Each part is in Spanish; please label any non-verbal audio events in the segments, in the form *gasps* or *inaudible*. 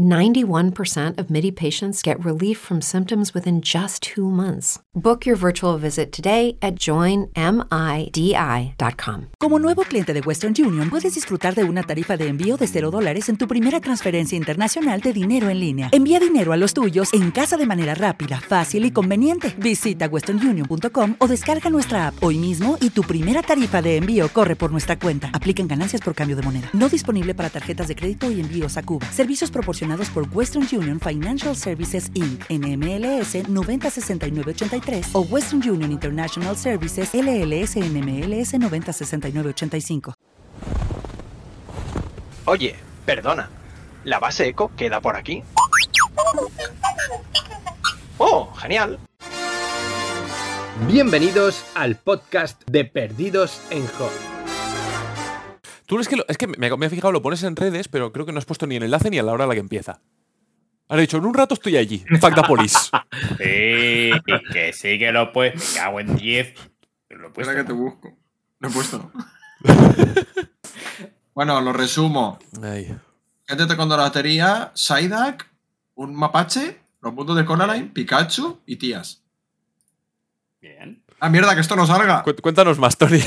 91% of MIDI patients get relief from symptoms within just two months. Book your virtual visit today at joinmidi.com. Como nuevo cliente de Western Union, puedes disfrutar de una tarifa de envío de 0 dólares en tu primera transferencia internacional de dinero en línea. Envía dinero a los tuyos en casa de manera rápida, fácil y conveniente. Visita westernunion.com o descarga nuestra app hoy mismo y tu primera tarifa de envío corre por nuestra cuenta. Aplican ganancias por cambio de moneda. No disponible para tarjetas de crédito y envíos a Cuba. Servicios proporcionados por Western Union Financial Services Inc. NMLS 906983 o Western Union International Services LLS NMLS 906985. Oye, perdona. ¿La base eco queda por aquí? ¡Oh, genial! Bienvenidos al podcast de Perdidos en Hot. Tú es que, lo- es que me, me he fijado, lo pones en redes, pero creo que no has puesto ni el enlace ni a la hora a la que empieza. Has dicho, en un rato estoy allí. Police. *laughs* Sí, que sí que lo puedes. Me cago en 10. Lo he puesto, Espera que te busco. Lo he puesto. bueno, lo resumo. Ay. Gente de Condolatería, Psyduck, un mapache, los mundos de Coraline, Pikachu y tías. Bien. Ah, mierda, que esto no salga. Cu- Cuéntanos más, Tony.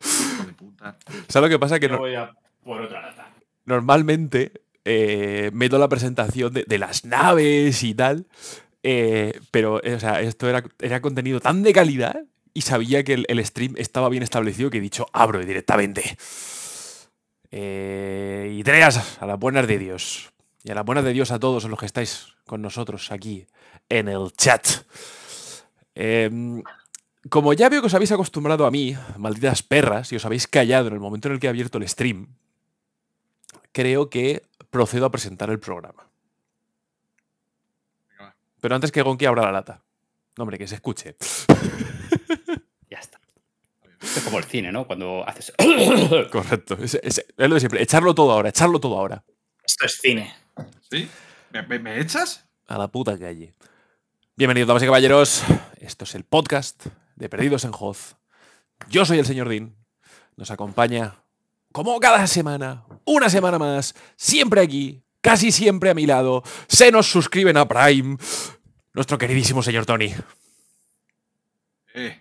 Hijo de puta. ¿Sabes lo que pasa? Que no- voy a por otra lata. normalmente eh, meto la presentación de, de las naves y tal, eh, pero eh, o sea, esto era, era contenido tan de calidad y sabía que el, el stream estaba bien establecido que he dicho, abro directamente. Eh, y treas, a las buenas de Dios. Y a las buenas de Dios a todos los que estáis con nosotros aquí en el chat. Em, como ya veo que os habéis acostumbrado a mí, malditas perras, y os habéis callado en el momento en el que he abierto el stream, creo que procedo a presentar el programa. Pero antes que Gonki abra la lata. No, hombre, que se escuche. *laughs* Ya está. Esto es como el cine, ¿no? Cuando haces. *coughs* Correcto. Es, es- es lo de siempre. Echarlo todo ahora, echarlo todo ahora. Esto es cine. ¿Sí? ¿Me, me- me echas? A la puta calle. Bienvenidos, damas y caballeros. Esto es el podcast de Perdidos en Hoz. Yo soy el señor Dean. Nos acompaña, como cada semana, una semana más, siempre aquí, casi siempre a mi lado. Se nos suscriben a Prime. Nuestro queridísimo señor Tony. Eh.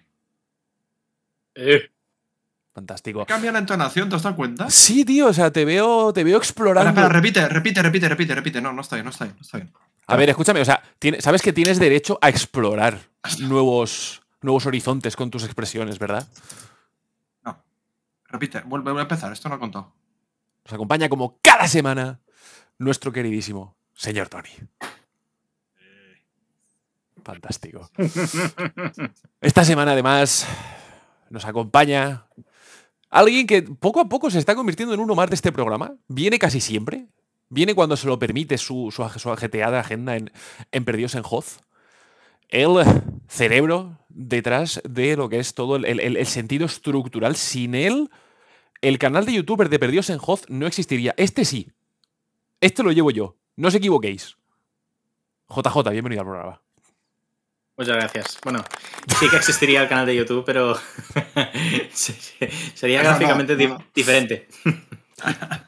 Fantástico. Cambia la entonación, ¿te has dado cuenta? Sí, tío, o sea, te veo, te veo explorando. espera, repite, repite, repite, repite, repite. No, no está bien, no está bien, no está bien. A ver, escúchame, o sea, sabes que tienes derecho a explorar nuevos, nuevos horizontes con tus expresiones, ¿verdad? No. Repite, vuelve a empezar, esto no he contado. Nos acompaña como cada semana nuestro queridísimo señor Tony. Fantástico. Esta semana, además, nos acompaña alguien que poco a poco se está convirtiendo en uno más de este programa. Viene casi siempre. Viene cuando se lo permite su, su, su ajeteada agenda en, en Perdidos en Hoz. El cerebro detrás de lo que es todo el, el- el sentido estructural. Sin él, el canal de youtuber de Perdidos en Hoz no existiría. Este sí. Este lo llevo yo. No os equivoquéis. JJ, bienvenido al programa. Muchas gracias. Bueno, sí que existiría el canal de YouTube, pero *laughs* sería No, no, gráficamente no. diferente. *laughs*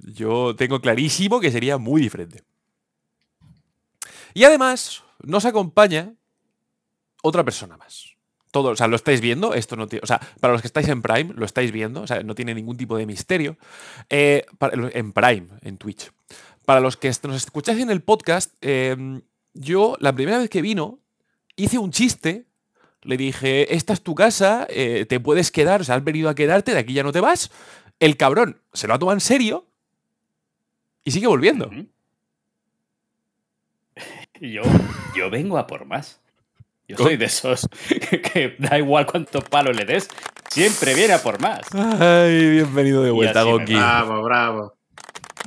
Yo tengo clarísimo que sería muy diferente. Y además, nos acompaña otra persona más. Todo, o sea, lo estáis viendo, esto no tiene, o sea, para los que estáis en Prime, lo estáis viendo, o sea, no tiene ningún tipo de misterio. Eh, en Prime, en Twitch. Para los que nos escucháis en el podcast, eh, yo la primera vez que vino, hice un chiste, le dije, esta es tu casa, eh, te puedes quedar, o sea, has venido a quedarte, de aquí ya no te vas. El cabrón se lo ha tomado en serio y sigue volviendo. *laughs* Yo, yo vengo a por más. Yo soy de esos *laughs* que da igual cuánto palo le des, siempre viene a por más. Ay, bienvenido de vuelta, va. Bravo, bravo.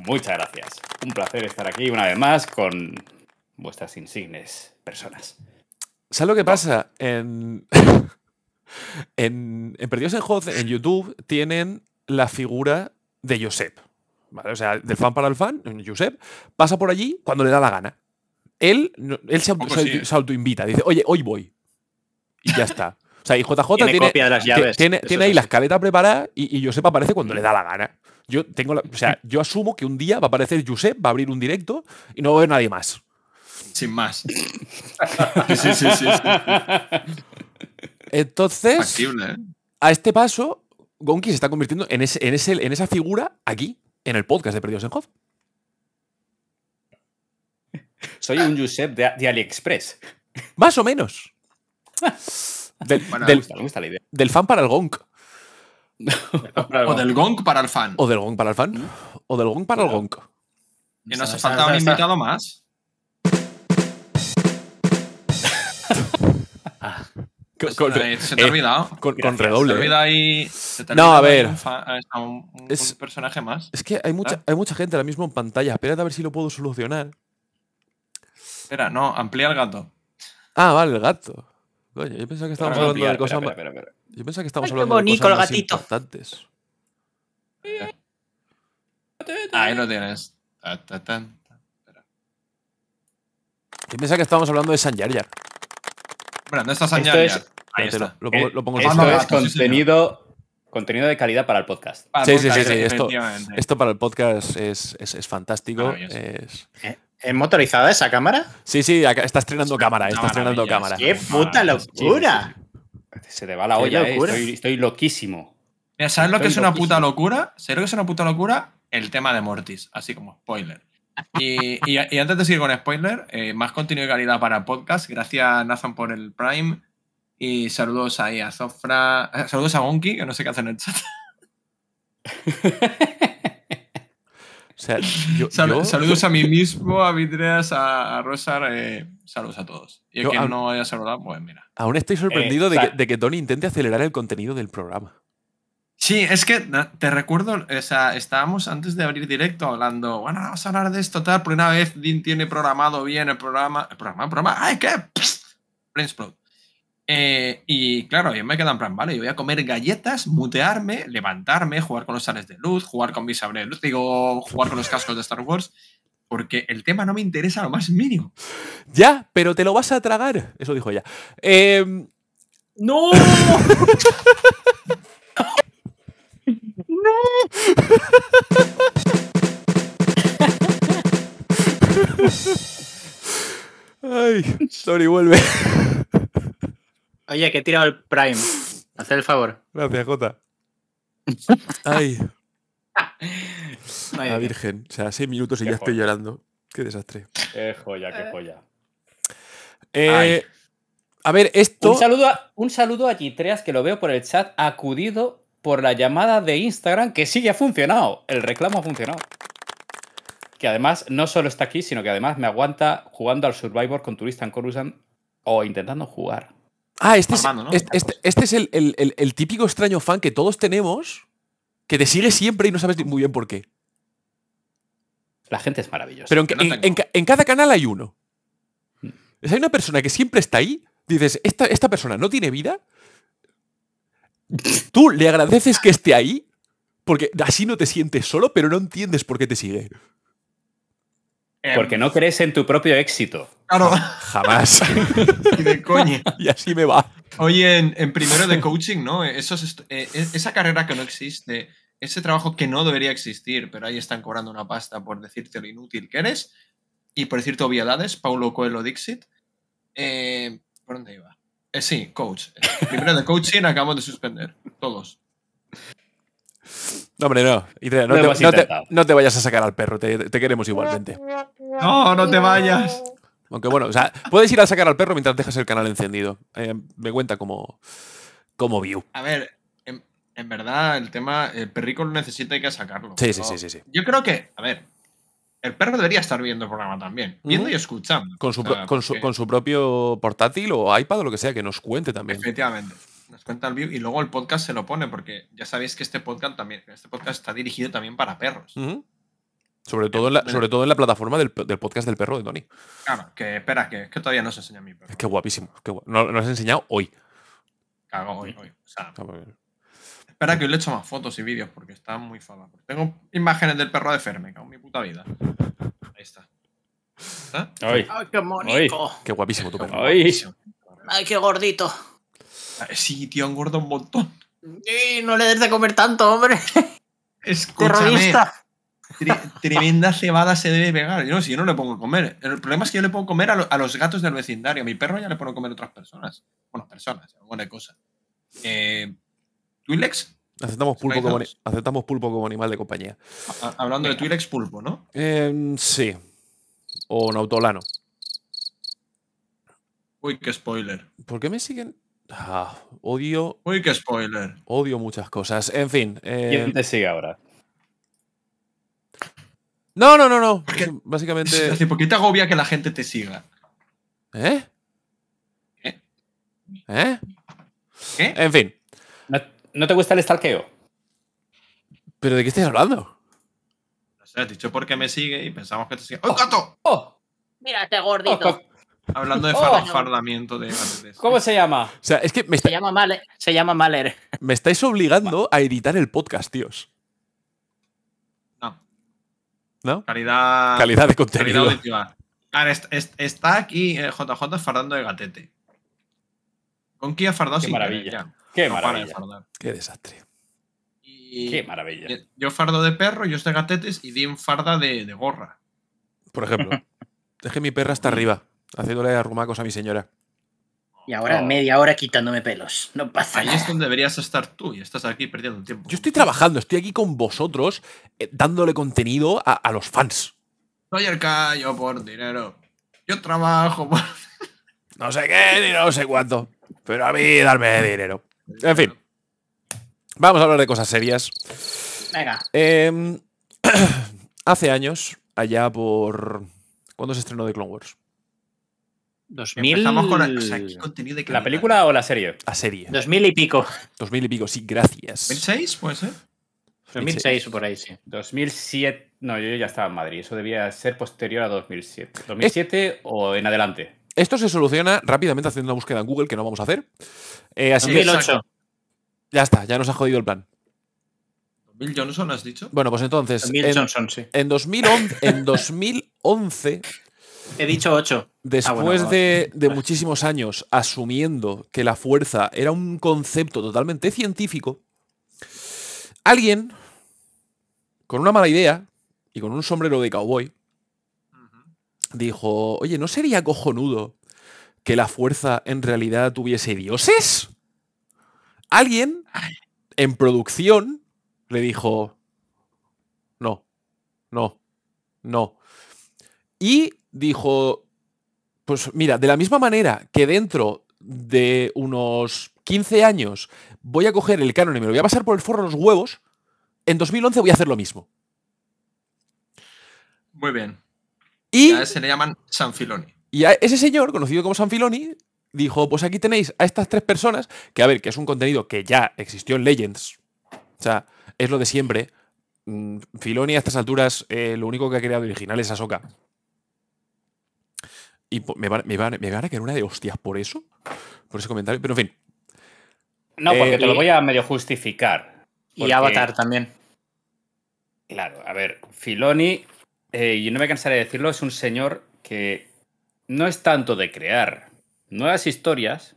Muchas gracias. Un placer estar aquí una vez más con vuestras insignes personas. ¿Sabes lo que pasa? En... *laughs* en, en Perdidos en Hoz, en YouTube, tienen la figura de Josep. ¿vale? O sea, del fan para el fan, Josep, pasa por allí cuando le da la gana. Él, él se, auto- Poco se sí, auto- se autoinvita, dice, oye, hoy voy. Y ya está. O sea, y JJ Tiene tiene, copia de las ti- llaves, tiene, eso tiene es ahí la escaleta preparada y, y Josep aparece cuando le da la gana. Yo tengo la- o sea, yo asumo que un día va a aparecer Josep, va a abrir un directo y no va a haber nadie más. Sin más. *laughs* Sí, sí, sí, sí. sí. Entonces, Factible, ¿eh? a este paso, Gonki se está convirtiendo en, ese, en, ese, en esa figura aquí, en el podcast de Perdidos en Hoz. Soy un Josep de, de AliExpress. Más o menos. *laughs* Del, Bueno, del- Me gusta, me gusta la idea. del fan para el Gonk. O del gong para el fan. O del Gonk para el fan. O del Gonk para el Gonk. Y nos ha faltado un invitado más. Con, con- Eh, se te ha eh, olvidado. con- con Gracias. Se redoble. te eh. olvida ahí. se te ha No, a ver. Un, un- Es- un personaje más. Es que hay mucha, hay mucha gente ahora mismo en pantalla. Espérate a ver si lo puedo solucionar. Espera, no, amplía el gato. Ah, vale, el gato. Coño, yo pensaba que estábamos hablando de cosas espera, más. espera, espera. Yo pensaba que estábamos Ay, qué hablando de bonito cosas el más gatito. importantes. Ahí lo tienes. Ta, ta, tan. Yo pensaba que estábamos hablando de San Yar Yar. Bueno, ¿dónde estás Esto San Yar? Ahí está. Lo, lo pongo, Eh, lo pongo Esto es sí, contenido, contenido de calidad para el podcast. Para Sí, el sí, sí, sí, esto-. Esto para el podcast es, es, es fantástico. Es... ¿Es motorizada esa cámara? Sí, sí, está estrenando cámara. Está estrenando cámara. ¡Qué puta locura! Se te va la olla, eh. locura. Estoy, estoy loquísimo. Mira, ¿sabes lo que es una puta locura? ¿Sabes lo que es una puta locura? El tema de Mortis, así como spoiler. Y, y- y antes de seguir con spoiler, eh, más contenido de calidad para podcast. Gracias, Nathan, por el Prime. Y saludos ahí a Zofra. eh, Saludos a Gonki, que no sé qué hace en el chat. *laughs* O sea, yo, Sal- yo- saludos a mí mismo, a Vidreas, a, a Rosar. eh, saludos a todos. Y a Yo, quien a- no haya saludado, pues mira. aún estoy sorprendido Eh, de, o sea- que, de que Tony intente acelerar el contenido del programa. Sí, es que te recuerdo, o sea, estábamos antes de abrir directo hablando, bueno, vamos a hablar de esto, tal, por una vez Dean tiene programado bien el programa, el programa, el programa, ¡ay, qué! Psst, Brainsprout. Eh, y claro, yo me quedo en plan, vale, yo voy a comer galletas, mutearme, levantarme, jugar con los sales de luz, jugar con mi sable de luz, digo, jugar con los cascos de Star Wars, porque el tema no me interesa lo más mínimo. Ya, pero te lo vas a tragar. Eso dijo ella. Eh, *laughs* ¡No! ay, Tony, vuelve. Oye, que he tirado el Prime. *laughs* Haz el favor. Gracias, Jota. *laughs* Ay, la Virgen. O sea, seis minutos y Qué ya estoy llorando. Qué desastre. Qué joya, qué joya. Eh, a ver, esto. Un saludo, a, un saludo a Gitreas, que lo veo por el chat, acudido por la llamada de Instagram, que sí que ha funcionado. El reclamo ha funcionado. Que además no solo está aquí, sino que además me aguanta jugando al Survivor con Turista en Coruscant o intentando jugar. Ah, este es, este, este- este es el, el- el- el típico extraño fan que todos tenemos, que te sigue siempre y no sabes muy bien por qué. La gente es maravillosa. Pero en, Yo no en- tengo. en ca- en cada canal hay uno. Mm. Hay una persona que siempre está ahí, dices, esta, esta persona no tiene vida. *laughs* Tú le agradeces que esté ahí, porque así no te sientes solo, pero no entiendes por qué te sigue. Eh, Porque no crees en tu propio éxito. Claro, Jamás. *laughs* y de coña. y así me va. Oye, en, en primero de coaching, ¿no? Esos est- eh, eh, esa carrera que no existe, ese trabajo que no debería existir, pero ahí están cobrando una pasta por decirte lo inútil que eres y por decirte obviedades, Paulo Coelho Dixit. Eh, ¿Por dónde iba? Eh, sí, coach. Eh, Primero de coaching acabamos de suspender, todos. No, hombre, no. No, te, hemos no te- intentado. no te vayas a sacar al perro, te, te queremos igualmente. No, no te vayas. Aunque bueno, o sea, puedes ir a sacar al perro mientras dejas el canal encendido. Eh, me cuenta como, como view. A ver, en, en verdad el tema, el perrico lo necesita y hay que sacarlo. Sí, sí, sí, sí, sí. Yo creo que, a ver, el perro debería estar viendo el programa también, viendo y escuchando. Con su, O pro- sea, con, su, con su propio portátil o iPad o lo que sea, que nos cuente también. Efectivamente. Nos cuenta el view y luego el podcast se lo pone, porque ya sabéis que este podcast también, este podcast está dirigido también para perros. Sobre todo, en la, sobre todo en la plataforma del, del podcast del perro de Tony. Claro, que espera, que, que todavía no se enseña mi perro. Es que guapísimo. es que guap- no, nos has enseñado hoy. cago hoy, hoy. O sea, espera que hoy le echo más fotos y vídeos porque está muy fada. Tengo imágenes del perro de Fer, me cago en mi puta vida. Ahí está. ¿Está? Ay, ¡Ay, qué bonito! Qué guapísimo tu perro. ay. ¡Ay, qué gordito! Eh, Sí, tío, engorda un montón. ¡Y no le des de comer tanto, hombre! Escúchame. Tremenda cebada se debe pegar. Yo, no, si yo no le pongo a comer. El problema es que yo le pongo a comer a, lo- a los gatos del vecindario. A mi perro ya le pongo a comer a otras personas. Bueno, personas, alguna cosa. Eh, Twilex, Aceptamos pulpo, como, aceptamos pulpo como animal de compañía. a- hablando de Twilex pulpo, ¿no? Eh, sí. O nautolano. Uy, qué spoiler. ¿Por qué me siguen? Ah, odio, Uy, qué spoiler. odio muchas cosas. En fin. eh, ¿Quién te sigue ahora? No, no, no, no. Es Básicamente. Es decir, ¿por qué te agobia que la gente te siga? ¿Eh? ¿Qué? ¿Eh? ¿Qué? En fin. ¿No, no te gusta el stalkeo? ¿Pero de qué estáis hablando? No sé, has dicho por qué me sigue y pensamos que te sigue. ¡Oh, gato! ¡Oh! Mira este oh, gordito. co- Hablando de Oh. far- fardamiento de. ¿Cómo se llama? O sea, es que me, Se llama Mahler. Se llama Mahler. me estáis obligando a editar el podcast, tíos. No, ¿No? calidad. Calidad de Calidad contenido. auditiva. A ver, est- est- está aquí eh, JJ fardando de gatete. Con Kia fardado Qué sin maravilla. querer. Qué No para de maravilla. Qué desastre. Y- Qué maravilla. Yo fardo de perro, yo estoy de gatetes y Dim farda de, de gorra. Por ejemplo. *laughs* es que mi perra está arriba, haciéndole arrumacos a mi señora. Y ahora Oh. media hora quitándome pelos. No pasa Ahí nada. es donde deberías estar tú y estás aquí perdiendo el tiempo. Yo estoy trabajando, estoy aquí con vosotros, eh, dándole contenido a, a los fans. Soy el callo por dinero. Yo trabajo por. *laughs* No sé qué, ni no sé cuánto. Pero a mí darme dinero. En fin. Vamos a hablar de cosas serias. Venga. Em, *clears throat* hace años, allá por. ¿Cuándo se estrenó The Clone Wars? 2000... Empezamos con la- o sea, ¿qué contenido de ¿La película o la serie? La serie. 2000 y pico. 2000 y pico, sí, gracias. ¿2006? Puede ser. 2006 o por ahí, sí. 2007. No, yo ya estaba en Madrid. Eso debía ser posterior a 2007. 2007 o en adelante. Esto se soluciona rápidamente haciendo una búsqueda en Google, que no vamos a hacer. Eh, así que 2008. ya está, ya nos ha jodido el plan. ¿Bill Johnson has dicho? Bueno, pues entonces, 2000 en, Johnson, sí. en 2011, en 2011 He dicho 8. Después Ah, bueno, de, de muchísimos años asumiendo que la fuerza era un concepto totalmente científico, alguien con una mala idea y con un sombrero de cowboy dijo, oye, ¿no sería cojonudo que la fuerza en realidad tuviese dioses? Alguien en producción le dijo, no, no, no. Y dijo, pues mira, de la misma manera que dentro de unos 15 años voy a coger el canon y me lo voy a pasar por el forro de los huevos, en 2011 voy a hacer lo mismo. Muy bien. Y, Ya se le llaman San Filoni. y a ese señor, conocido como San Filoni, dijo, pues aquí tenéis a estas tres personas, que a ver, que es un contenido que ya existió en Legends. O sea, es lo de siempre. Mm, Filoni a estas alturas eh, lo único que ha creado original es Ahsoka. Y me van, me, van, me van a caer una de hostias por eso, por ese comentario. Pero en fin, No, porque Eh, te lo voy a medio justificar. Y Porque- Avatar también. Claro, a ver, Filoni, eh, y no me cansaré de decirlo, es un señor que no es tanto de crear nuevas historias,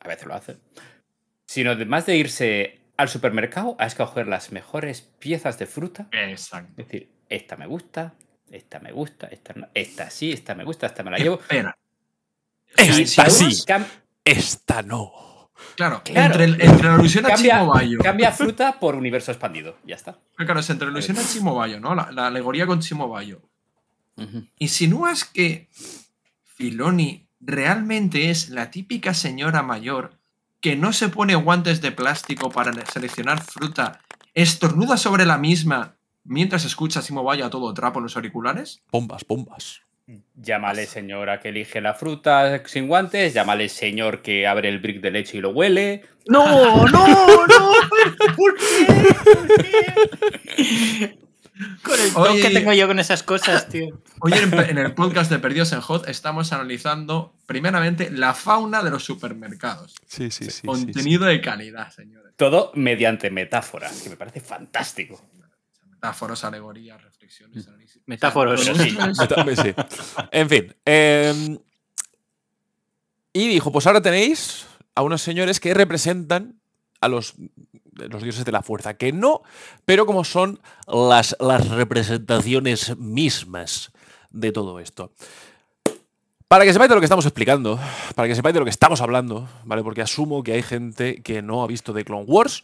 a veces lo hace, sino de más de irse al supermercado a escoger las mejores piezas de fruta. Exacto. Es decir, esta me gusta, esta me gusta, esta no, esta sí, esta me gusta, esta me la llevo. Espera. esta Si sí, cam- esta no. Claro, Claro. Entre, el- entre la alusión a cambia, Chimo Bayo. cambia fruta por universo expandido. Ya está. Claro, es entre la alusión a Chimo Bayo, ¿no? La, la alegoría con Chimo Bayo. ¿Insinúas que Filoni realmente es la típica señora mayor que no se pone guantes de plástico para seleccionar fruta, estornuda sobre la misma mientras escucha a Simo Bayo a todo trapo en los auriculares? Bombas, bombas. Llámale señora que elige la fruta sin guantes, llámale señor que abre el brick de leche y lo huele. No, no, no. ¿Por *laughs* qué? ¿Por qué? Con el toque Hoy- que tengo yo con esas cosas, tío. Hoy en, en el podcast de Perdidos en Hot estamos analizando primeramente la fauna de los supermercados. Sí, sí, sí. Contenido de calidad, señores. Todo mediante metáforas, que me parece fantástico. Metáforas, alegorías, reflexiones, análisis. Metáforos. Sí. Sí. En fin. eh, y dijo: Pues ahora tenéis a unos señores que representan a los, los dioses de la fuerza. Que no, pero como son las, las representaciones mismas de todo esto. Para que sepáis de lo que estamos explicando, para que sepáis de lo que estamos hablando, ¿vale? Porque asumo que hay gente que no ha visto The Clone Wars,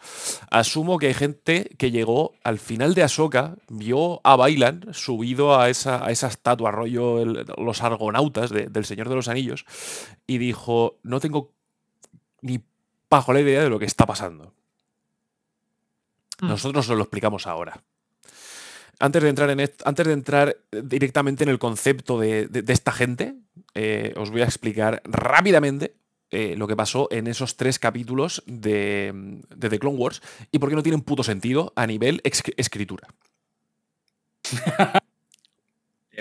asumo que hay gente que llegó al final de Ahsoka, vio a Bailan subido a esa, a esa estatua, rollo el- los argonautas de- del Señor de los Anillos, y dijo, no tengo ni bajo la idea de lo que está pasando. Mm. Nosotros os lo explicamos ahora. Antes de entrar, en antes de entrar directamente en el concepto de, de- esta gente, eh, os voy a explicar rápidamente eh, lo que pasó en esos tres capítulos de, de The Clone Wars y por qué no tienen puto sentido a nivel escritura. *laughs*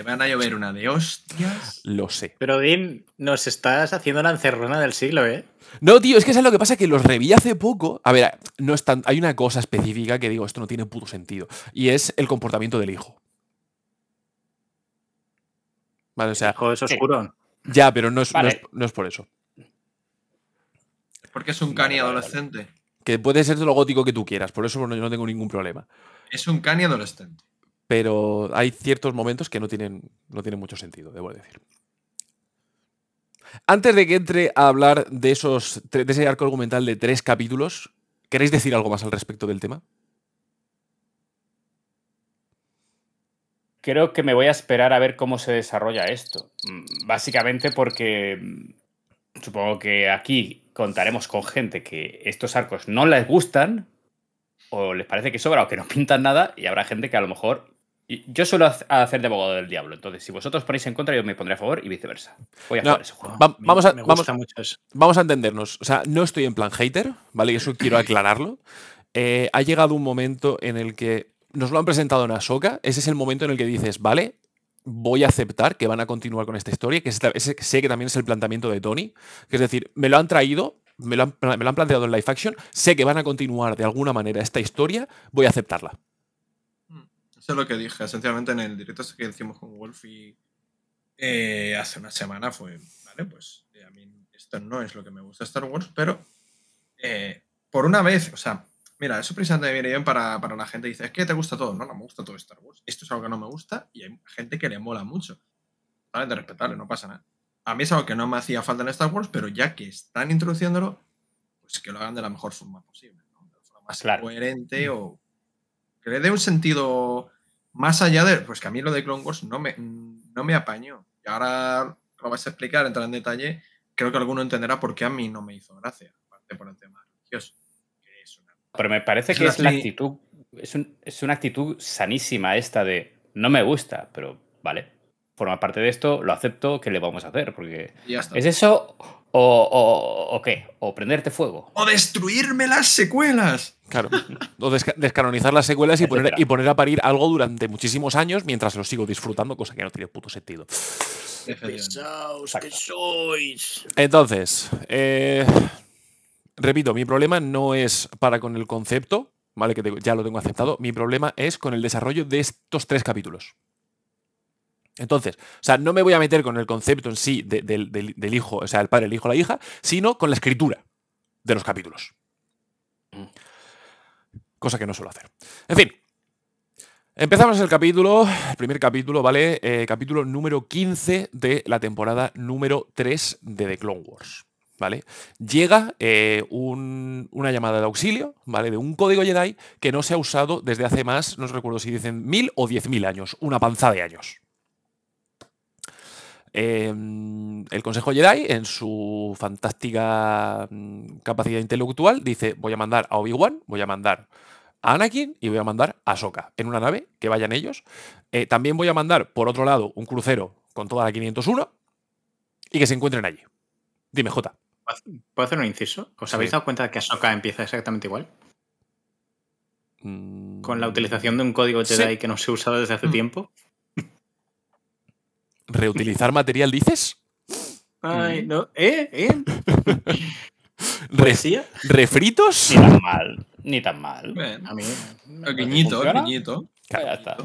Te van a llover una de hostias. Lo sé. Pero, Dean, nos estás haciendo la encerrona del siglo, ¿eh? No, tío, es que es lo que pasa que los reví hace poco. A ver, no es tan- hay una cosa específica que digo, esto no tiene puto sentido. Y es el comportamiento del hijo. Vale, o sea, Hijo, es oscuro. ya, pero no es, no Vale. es- no es por eso. Porque es un cani adolescente. Que puede ser de lo gótico que tú quieras, por eso no, yo no tengo ningún problema. Es un cani adolescente. Pero hay ciertos momentos que no tienen, no tienen mucho sentido, debo decir. Antes de que entre a hablar de, esos, de ese arco argumental de tres capítulos, ¿queréis decir algo más al respecto del tema? Creo que me voy a esperar a ver cómo se desarrolla esto. Mm, Básicamente porque mm, supongo que aquí contaremos con gente que estos arcos no les gustan o les parece que sobra o que no pintan nada y habrá gente que a lo mejor... Yo suelo hacer de abogado del diablo, entonces si vosotros ponéis en contra yo me pondré a favor y viceversa. Voy a No, jugar ese juego. Va- vamos, a, me vamos, gusta mucho eso. vamos a entendernos. O sea, no estoy en plan hater, ¿vale? Y eso quiero *laughs* aclararlo. Eh, ha llegado un momento en el que nos lo han presentado en Ahsoka. Ese es el momento en el que dices, vale, voy a aceptar que van a continuar con esta historia, que sé que también es el planteamiento de Tony. Que es decir, me lo han traído, me lo han, me lo han planteado en live action, sé que van a continuar de alguna manera esta historia, voy a aceptarla. Eso es lo que dije, esencialmente en el directo que hicimos con Wolfie eh, hace una semana fue, vale, pues eh, a mí esto no es lo que me gusta Star Wars, pero eh, por una vez, o sea, mira, eso precisamente me viene bien para, para la gente que dice, es que te gusta todo, no, no me gusta todo Star Wars, esto es algo que no me gusta y hay gente que le mola mucho. Vale, de respetarle, no pasa nada. A mí es algo que no me hacía falta en Star Wars, pero ya que están introduciéndolo, pues que lo hagan de la mejor forma posible, ¿no? de la forma más Claro. coherente o que le dé un sentido más allá de. Pues que a mí lo de Clone Wars no me, no me apañó. Y ahora lo vais a explicar, entrar en detalle. Creo que alguno entenderá por qué a mí no me hizo gracia, aparte por el tema religioso. que es una- Pero me parece Es que la es la actitud, es, un- es una actitud sanísima esta de no me gusta, pero vale, forma parte de esto, lo acepto, ¿qué le vamos a hacer? Porque ya está. ¿es eso o, o- o qué? ¿O prenderte fuego? ¡O destruirme las secuelas! Claro. O desca- descanonizar las secuelas y poner, y poner a parir algo durante muchísimos años mientras lo sigo disfrutando, cosa que no tiene puto sentido. Pesaos que sois. Entonces, eh, repito, mi problema no es para con el concepto, ¿vale? Que te- ya lo tengo aceptado. Mi problema es con el desarrollo de estos tres capítulos. Entonces, o sea, no me voy a meter con el concepto en sí de- del, hijo, o sea, el padre, el hijo, la hija, sino con la escritura de los capítulos. Cosa que no suelo hacer. En fin. Empezamos el capítulo, el primer capítulo, ¿vale? Eh, capítulo número 15 de la temporada número 3 de The Clone Wars, ¿vale? Llega eh, un- una llamada de auxilio, ¿vale? De un código Jedi que no se ha usado desde hace más, no recuerdo si dicen mil o diez mil años, una panza de años. Eh, el Consejo Jedi, en su fantástica mm, capacidad intelectual, dice: Voy a mandar a Obi-Wan, voy a mandar a Anakin y voy a mandar a Ahsoka en una nave, que vayan ellos. Eh, también voy a mandar, por otro lado, un crucero con toda la 501 y que se encuentren allí. Dime, Jota. ¿Puedo hacer un inciso? ¿Os Sí. habéis dado cuenta de que Ahsoka empieza exactamente igual? Mm, Con la utilización de un código Sí. Jedi que no se ha usado desde hace tiempo. ¿Reutilizar material dices? Ay, no. ¿Eh? ¿Eh? *laughs* ¿Refritos? Ni tan mal. Ni tan mal. Bueno, A mí. guiñito. Pues ya está.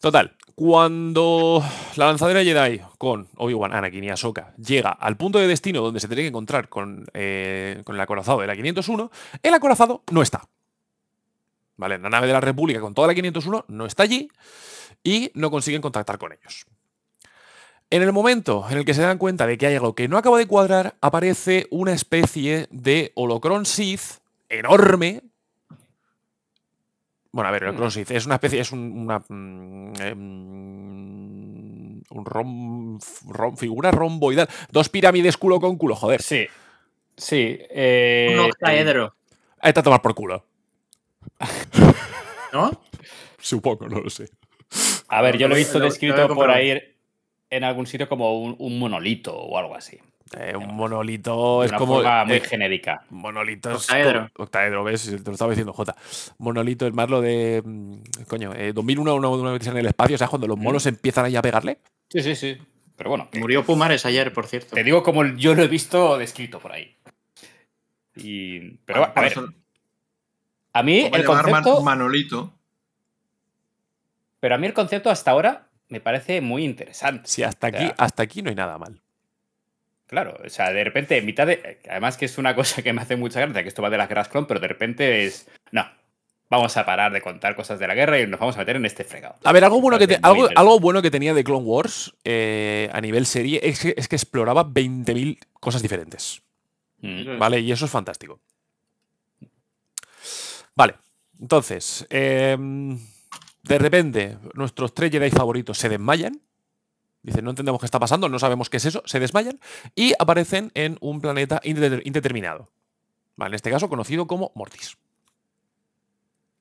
Total, cuando la lanzadera Jedi con Obi-Wan, Anakin y Ahsoka llega al punto de destino donde se tiene que encontrar con, eh, con el acorazado de la 501, el acorazado no está. ¿Vale? La nave de la República con toda la 501 no está allí y no consiguen contactar con ellos. En el momento en el que se dan cuenta de que hay algo que no acaba de cuadrar, aparece una especie de holocron Sith enorme. Bueno, a ver, el holocron Sith es una especie, es un- una. mm, em, un rom, rom- figura romboidal. Dos pirámides culo con culo, joder. Sí. Sí. eh, Un octaedro. Ahí está a tomar por culo. ¿No? *laughs* Supongo, no lo sé. A ver, yo lo he visto descrito por ahí en algún sitio como un, un monolito o algo así. Eh, un monolito De es una como. forma muy eh, genérica. Monolito es Octaedro. como- Octaedro, ¿ves? Te lo estaba diciendo J. Monolito es más lo de. mm, Coño, eh, 2001, una, una vez en el espacio, ¿sabes? Cuando los monos empiezan ahí a pegarle. Sí, sí, sí. Pero bueno, Murió Pumares ayer, por cierto. te digo como yo lo he visto descrito por ahí. Y, pero Ah, a ver, a mí ¿cómo el concepto, Manolito. pero a mí el concepto hasta ahora me parece muy interesante. Si hasta O aquí, hasta aquí no hay nada mal. Claro, o sea, de repente, en mitad de. Además, que es una cosa que me hace mucha gracia, que esto va de las guerras clon, pero de repente es. No, vamos a parar de contar cosas de la guerra y nos vamos a meter en este fregado. A ver, algo bueno que, te- algo, algo bueno que tenía de Clone Wars eh, a nivel serie es que, es que exploraba 20.000 cosas diferentes. Mm. ¿Vale? Y eso es fantástico. Vale, entonces, em, de repente, nuestros tres Jedi favoritos se desmayan. Dicen, no entendemos qué está pasando, no sabemos qué es eso, se desmayan y aparecen en un planeta indeter- indeterminado. En este caso conocido como Mortis.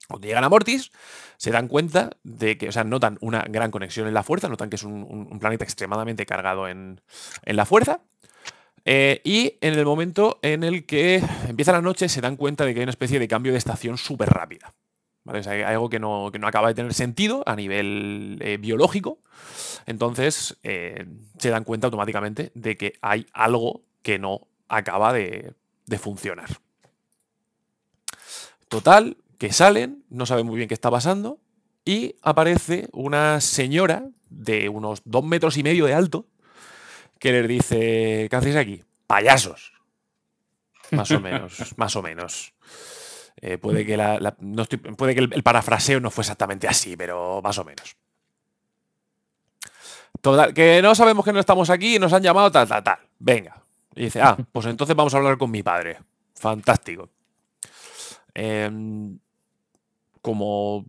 Cuando llegan a Mortis, se dan cuenta de que, o sea, notan una gran conexión en la fuerza, notan que es un planeta extremadamente cargado en, en la fuerza. Eh, y en el momento en el que empieza la noche, se dan cuenta de que hay una especie de cambio de estación súper rápida. ¿Vale? Algo que no, que no acaba de tener sentido a nivel eh, biológico. Entonces, eh, se dan cuenta automáticamente de que hay algo que no acaba de, de funcionar. Total, que salen, no saben muy bien qué está pasando, y aparece una señora de unos dos metros y medio de alto que les dice, ¿qué hacéis aquí? Payasos. Más o menos, *laughs* más o menos. Eh, puede que, el, parafraseo no fue exactamente así, pero más o menos. Que no sabemos que no estamos aquí y nos han llamado tal, tal, tal. Venga. Y dice, ah, pues entonces vamos a hablar con mi padre. Fantástico. Em, como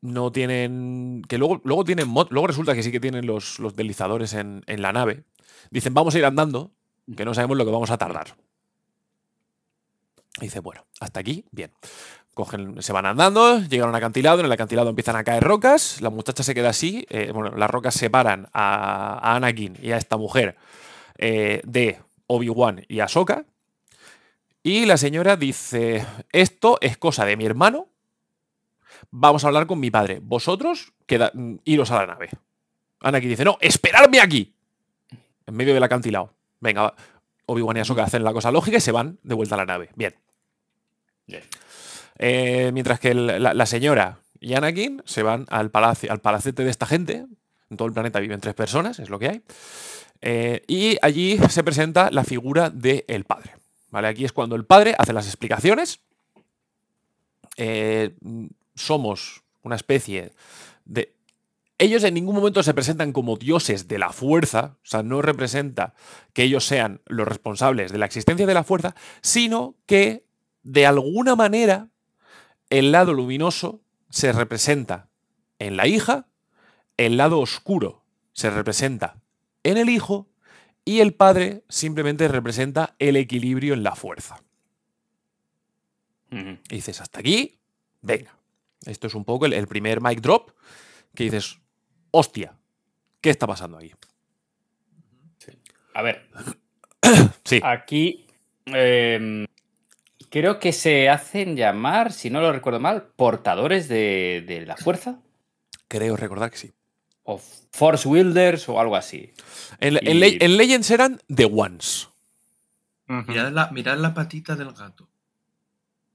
no tienen. Que luego, luego tienen luego resulta que sí que tienen los, los deslizadores en la nave. Dicen, vamos a ir andando, que no sabemos lo que vamos a tardar. Y dice, bueno, hasta aquí, bien. Se van andando, llegan a un acantilado, en el acantilado empiezan a caer rocas, la muchacha se queda así, eh, bueno, las rocas separan a, Anakin y a esta mujer eh, de Obi-Wan y Ahsoka, y la señora dice, esto es cosa de mi hermano, vamos a hablar con mi padre, vosotros queda, mm, iros a la nave. Anakin dice, no, esperadme aquí, en medio del acantilado. Venga. Obi-Wan y Ahsoka hacen la cosa lógica y se van de vuelta a la nave. Bien. Eh, mientras que la, señora y Anakin se van al, palacio, al palacete de esta gente. En todo el planeta viven tres personas, es lo que hay. Eh, y allí se presenta la figura del padre. ¿vale? Aquí es cuando el padre hace las explicaciones. Eh, somos una especie de... Ellos en ningún momento se presentan como dioses de la fuerza, o sea, no representa que ellos sean los responsables de la existencia de la fuerza, sino que de alguna manera el lado luminoso se representa en la hija, el lado oscuro se representa en el hijo y el padre simplemente representa el equilibrio en la fuerza. Y dices, hasta aquí, venga. Esto es un poco el, el primer mic drop que dices, hostia, ¿qué está pasando ahí? A ver, *clears throat* Sí, aquí. eh, creo que se hacen llamar, si no lo recuerdo mal, portadores de, de la fuerza. Creo recordar que sí. O Force Wielders o algo así. En, en Y- Le- en Legends eran The Ones. Mirad la, mirad la patita del gato.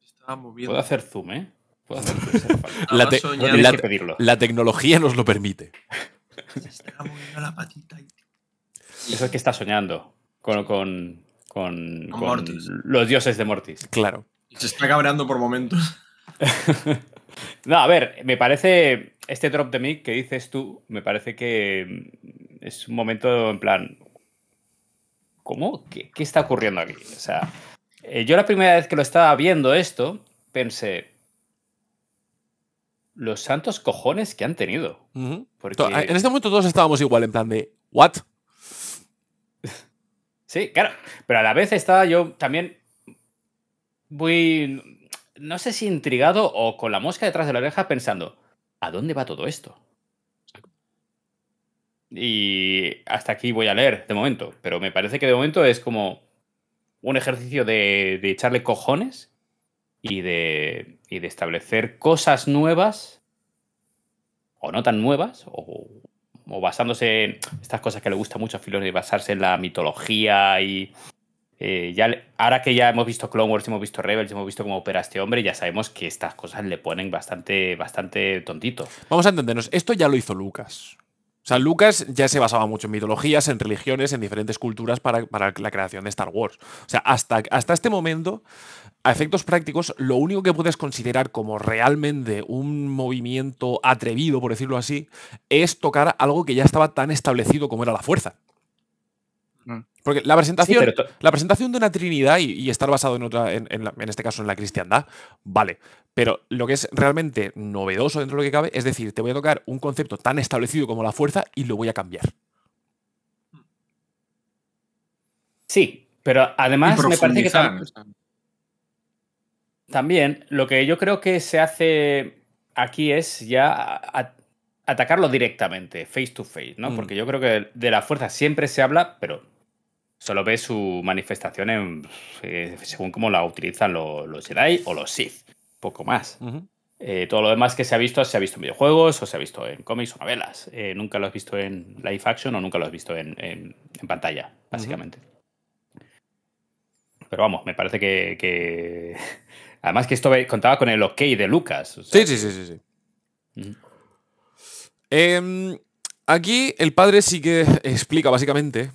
Se Estaba moviendo. Puedo hacer zoom, ¿eh? Puedo hacer zoom. *laughs* La te- la- que pedirlo. La tecnología nos lo permite. Se estaba moviendo la patita. y- Eso es que está soñando con, con, con, Con con Mortis. los dioses de Mortis. Claro. y Se está cabreando por momentos. *laughs* No, a ver, me parece. Este drop de mic que dices tú, me parece que mm, es un momento en plan. ¿Cómo? ¿Qué, qué está ocurriendo aquí? O sea, eh, yo la primera vez que lo estaba viendo esto, pensé. Los santos cojones que han tenido. Porque- En este momento todos estábamos igual, en plan de, ¿what? Sí, claro. Pero a la vez estaba yo también muy. No sé si intrigado o con la mosca detrás de la oreja pensando, ¿a dónde va todo esto? Y hasta aquí voy a leer de momento, pero me parece que de momento es como un ejercicio de, de echarle cojones y de, y de establecer cosas nuevas o no tan nuevas o, o basándose en estas cosas que le gusta mucho a Filoni, de basarse en la mitología y eh, ya le- ahora que ya hemos visto Clone Wars, hemos visto Rebels, hemos visto cómo opera este hombre, ya sabemos que estas cosas le ponen bastante, bastante tontito. Vamos a entendernos, esto ya lo hizo Lucas. O sea, Lucas ya se basaba mucho en mitologías, en religiones, en diferentes culturas para, para la creación de Star Wars. O sea, hasta, hasta este momento, a efectos prácticos, lo único que puedes considerar como realmente un movimiento atrevido, por decirlo así, es tocar algo que ya estaba tan establecido como era la fuerza. Mm. Porque la presentación, la presentación de una Trinidad y, y estar basado en otra, en, en la- en este caso en la cristiandad, vale. Pero lo que es realmente novedoso dentro de lo que cabe es decir, te voy a tocar un concepto tan establecido como la fuerza y lo voy a cambiar. Sí, pero además me parece que profundizar, tam- o sea, también lo que yo creo que se hace aquí es ya atacarlo directamente, face to face, ¿no? Mm. Porque yo creo que de la fuerza siempre se habla, pero solo ves su manifestación en, eh, según cómo la utilizan lo- los Jedi o los Sith, poco más. Eh, todo lo demás que se ha visto, se ha visto en videojuegos o se ha visto en cómics o novelas. Eh, nunca lo has visto en live action o nunca lo has visto en, en- en pantalla, básicamente. Pero vamos, me parece que, que- Además que esto contaba con el ok de Lucas. o sea, Sí, sí, sí, sí. Em, aquí el padre sí que explica básicamente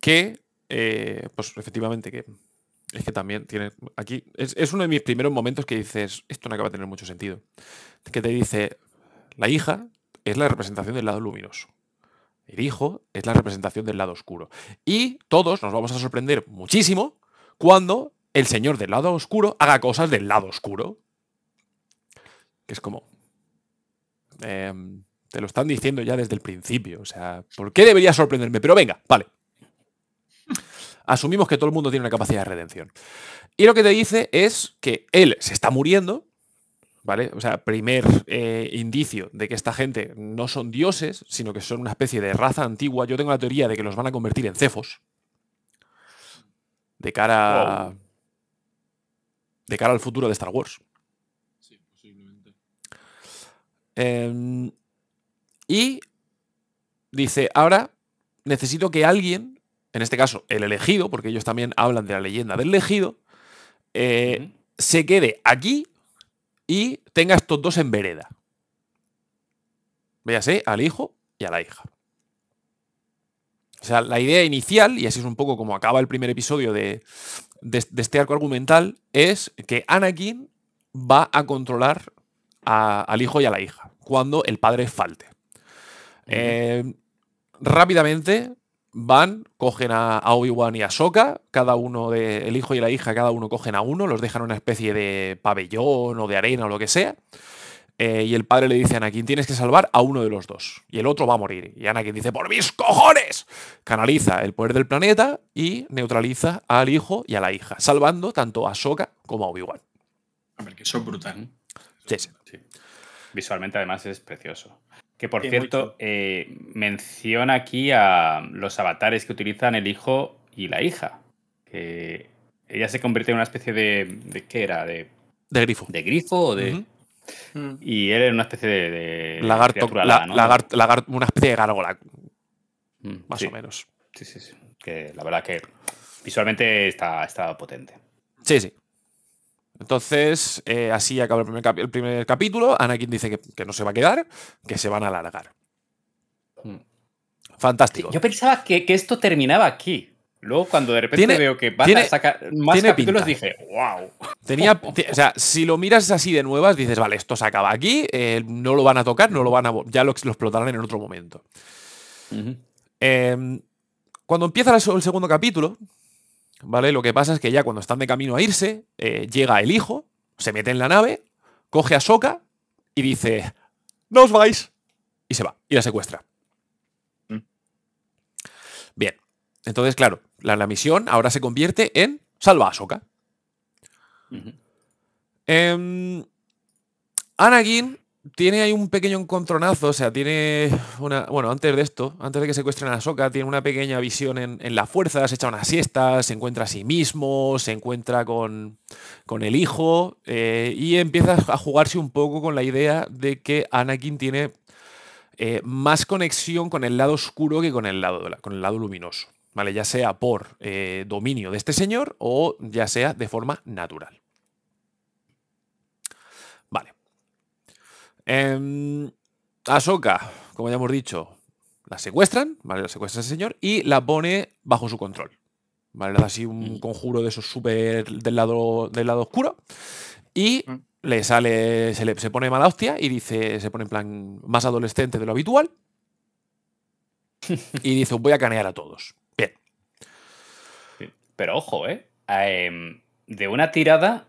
que, eh, pues efectivamente, que es que también tiene. Aquí es, es uno de mis primeros momentos que dices, esto no acaba de tener mucho sentido. Que te dice, la hija es la representación del lado luminoso. El hijo es la representación del lado oscuro. Y todos nos vamos a sorprender muchísimo cuando el señor del lado oscuro haga cosas del lado oscuro. Que es como. em, te lo están diciendo ya desde el principio. O sea, ¿por qué debería sorprenderme? Pero venga, vale. Asumimos que todo el mundo tiene una capacidad de redención. Y lo que te dice es que él se está muriendo, ¿vale? O sea, primer eh, indicio de que esta gente no son dioses, sino que son una especie de raza antigua. Yo tengo la teoría de que los van a convertir en cefos. De cara. De cara al futuro de Star Wars. sí, posiblemente. Em, y dice, ahora necesito que alguien, en este caso el elegido, porque ellos también hablan de la leyenda del elegido, eh, se quede aquí y tenga estos dos en vereda. Véase al hijo y a la hija. O sea, la idea inicial, y así es un poco como acaba el primer episodio de, de- de este arco argumental, es que Anakin va a controlar a- al hijo y a la hija cuando el padre falte. Eh, rápidamente van, cogen a, a Obi-Wan y a Soka, cada uno de, el hijo y la hija, cada uno cogen a uno, los dejan en una especie de pabellón o de arena o lo que sea. Eh, y el padre le dice a Anakin, tienes que salvar a uno de los dos. Y el otro va a morir. Y Anakin dice, por mis cojones. Canaliza el poder del planeta y neutraliza al hijo y a la hija, salvando tanto a Soka como a Obi-Wan. A ver, que eso es brutal. Sí, sí. Sí. Visualmente, además, es precioso. Que por Sí, cierto, eh, menciona aquí a los avatares que utilizan el hijo y la hija. Que ella se convierte en una especie de. ¿De qué era? ¿De, De grifo. de grifo o de.? Mm. Y él era una especie de. de Lagarto, una especie de gárgola, Mm, más sí, o menos. Sí, sí, sí. Que la verdad que visualmente está, está potente. Sí, sí. Entonces, eh, así acaba el primer, el primer capítulo. Anakin dice que, que no se va a quedar, que se van a alargar. Mm. Fantástico. Yo pensaba que, que esto terminaba aquí. Luego, cuando de repente Tiene- veo que van tiene- a sacar más tiene capítulos, pinta. dije, wow. Tenía, o sea, si lo miras así de nuevas, dices, vale, esto se acaba aquí, eh, no lo van a tocar, no lo van a, ya lo, lo explotarán en otro momento. Eh, cuando empieza el se- el segundo capítulo, ¿vale? Lo que pasa es que ya cuando están de camino a irse, eh, llega el hijo, se mete en la nave, coge a Soka y dice, no os vais. Y se va, y la secuestra. Mm. Bien, entonces, claro, la, la misión ahora se convierte en salva a Soka. Ujú. Em, Anakin tiene ahí un pequeño encontronazo, o sea, tiene una. Bueno, antes de esto, antes de que secuestren a Ahsoka, tiene una pequeña visión en, en la fuerza, se echa una siesta, se encuentra a sí mismo, se encuentra con, con el hijo eh, y empieza a jugarse un poco con la idea de que Anakin tiene eh, más conexión con el lado oscuro que con el lado, con el lado luminoso. ¿Vale? Ya sea por eh, dominio de este señor o ya sea de forma natural. Vale. Eh, Ahsoka, como ya hemos dicho, la secuestran, ¿vale? La secuestra ese señor y la pone bajo su control. ¿Vale? Le da así un Mm. conjuro de esos súper del lado, del lado oscuro. Y Mm. le sale, se, le, se pone mala hostia y dice, se pone en plan más adolescente de lo habitual. *laughs* y dice, voy a canear a todos. Pero ojo, ¿eh? Em, de una tirada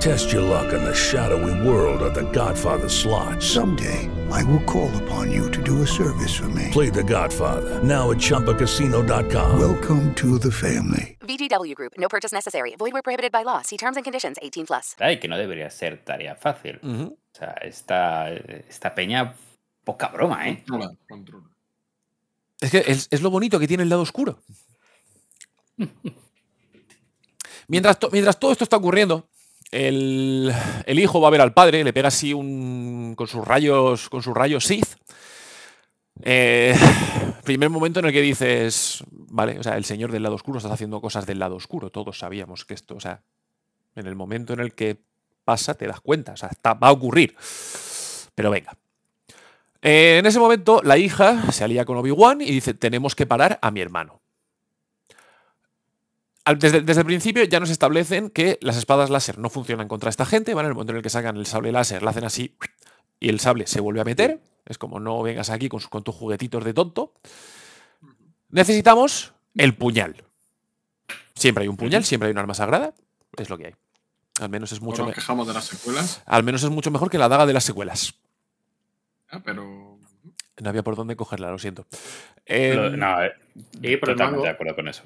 Test your luck in the shadowy world of The Godfather slot. Someday, I will call upon you to do a service for me. Play The Godfather now at ChumbaCasino.com. Welcome to the family. VGW Group. No purchase necessary. Void where prohibited by law. See terms and conditions. 18 plus. Ay, que no debería ser tarea fácil. Ujú. O sea, esta, esta peña, poca broma, ¿eh? Controla, controla. Es que es, es lo bonito que tiene el lado oscuro. *laughs* Mientras, to- mientras todo esto está ocurriendo, el, hijo va a ver al padre, le pega así un. con sus rayos. con sus rayos Sith. Eh, *laughs* primer momento en el que dices. Vale, o sea, el señor del lado oscuro está haciendo cosas del lado oscuro. Todos sabíamos que esto, o sea. En el momento en el que pasa, te das cuenta. O sea, va a ocurrir. Pero venga. Eh, en ese momento, la hija se alía con Obi-Wan y dice: Tenemos que parar a mi hermano. Desde, desde el principio ya nos establecen que las espadas láser no funcionan contra esta gente, ¿vale? En el momento en el que sacan el sable láser, la hacen así y el sable se vuelve a meter. Es como no vengas aquí con, con tus juguetitos de tonto. Necesitamos el puñal. Siempre hay un puñal, siempre hay un arma sagrada. Es lo que hay. Al menos es No mucho, nos me- quejamos de las secuelas, al menos es mucho mejor que la daga de las secuelas. ah, pero. No había por dónde cogerla, lo siento. No, eh, Y por el totalmente mango. de acuerdo con eso.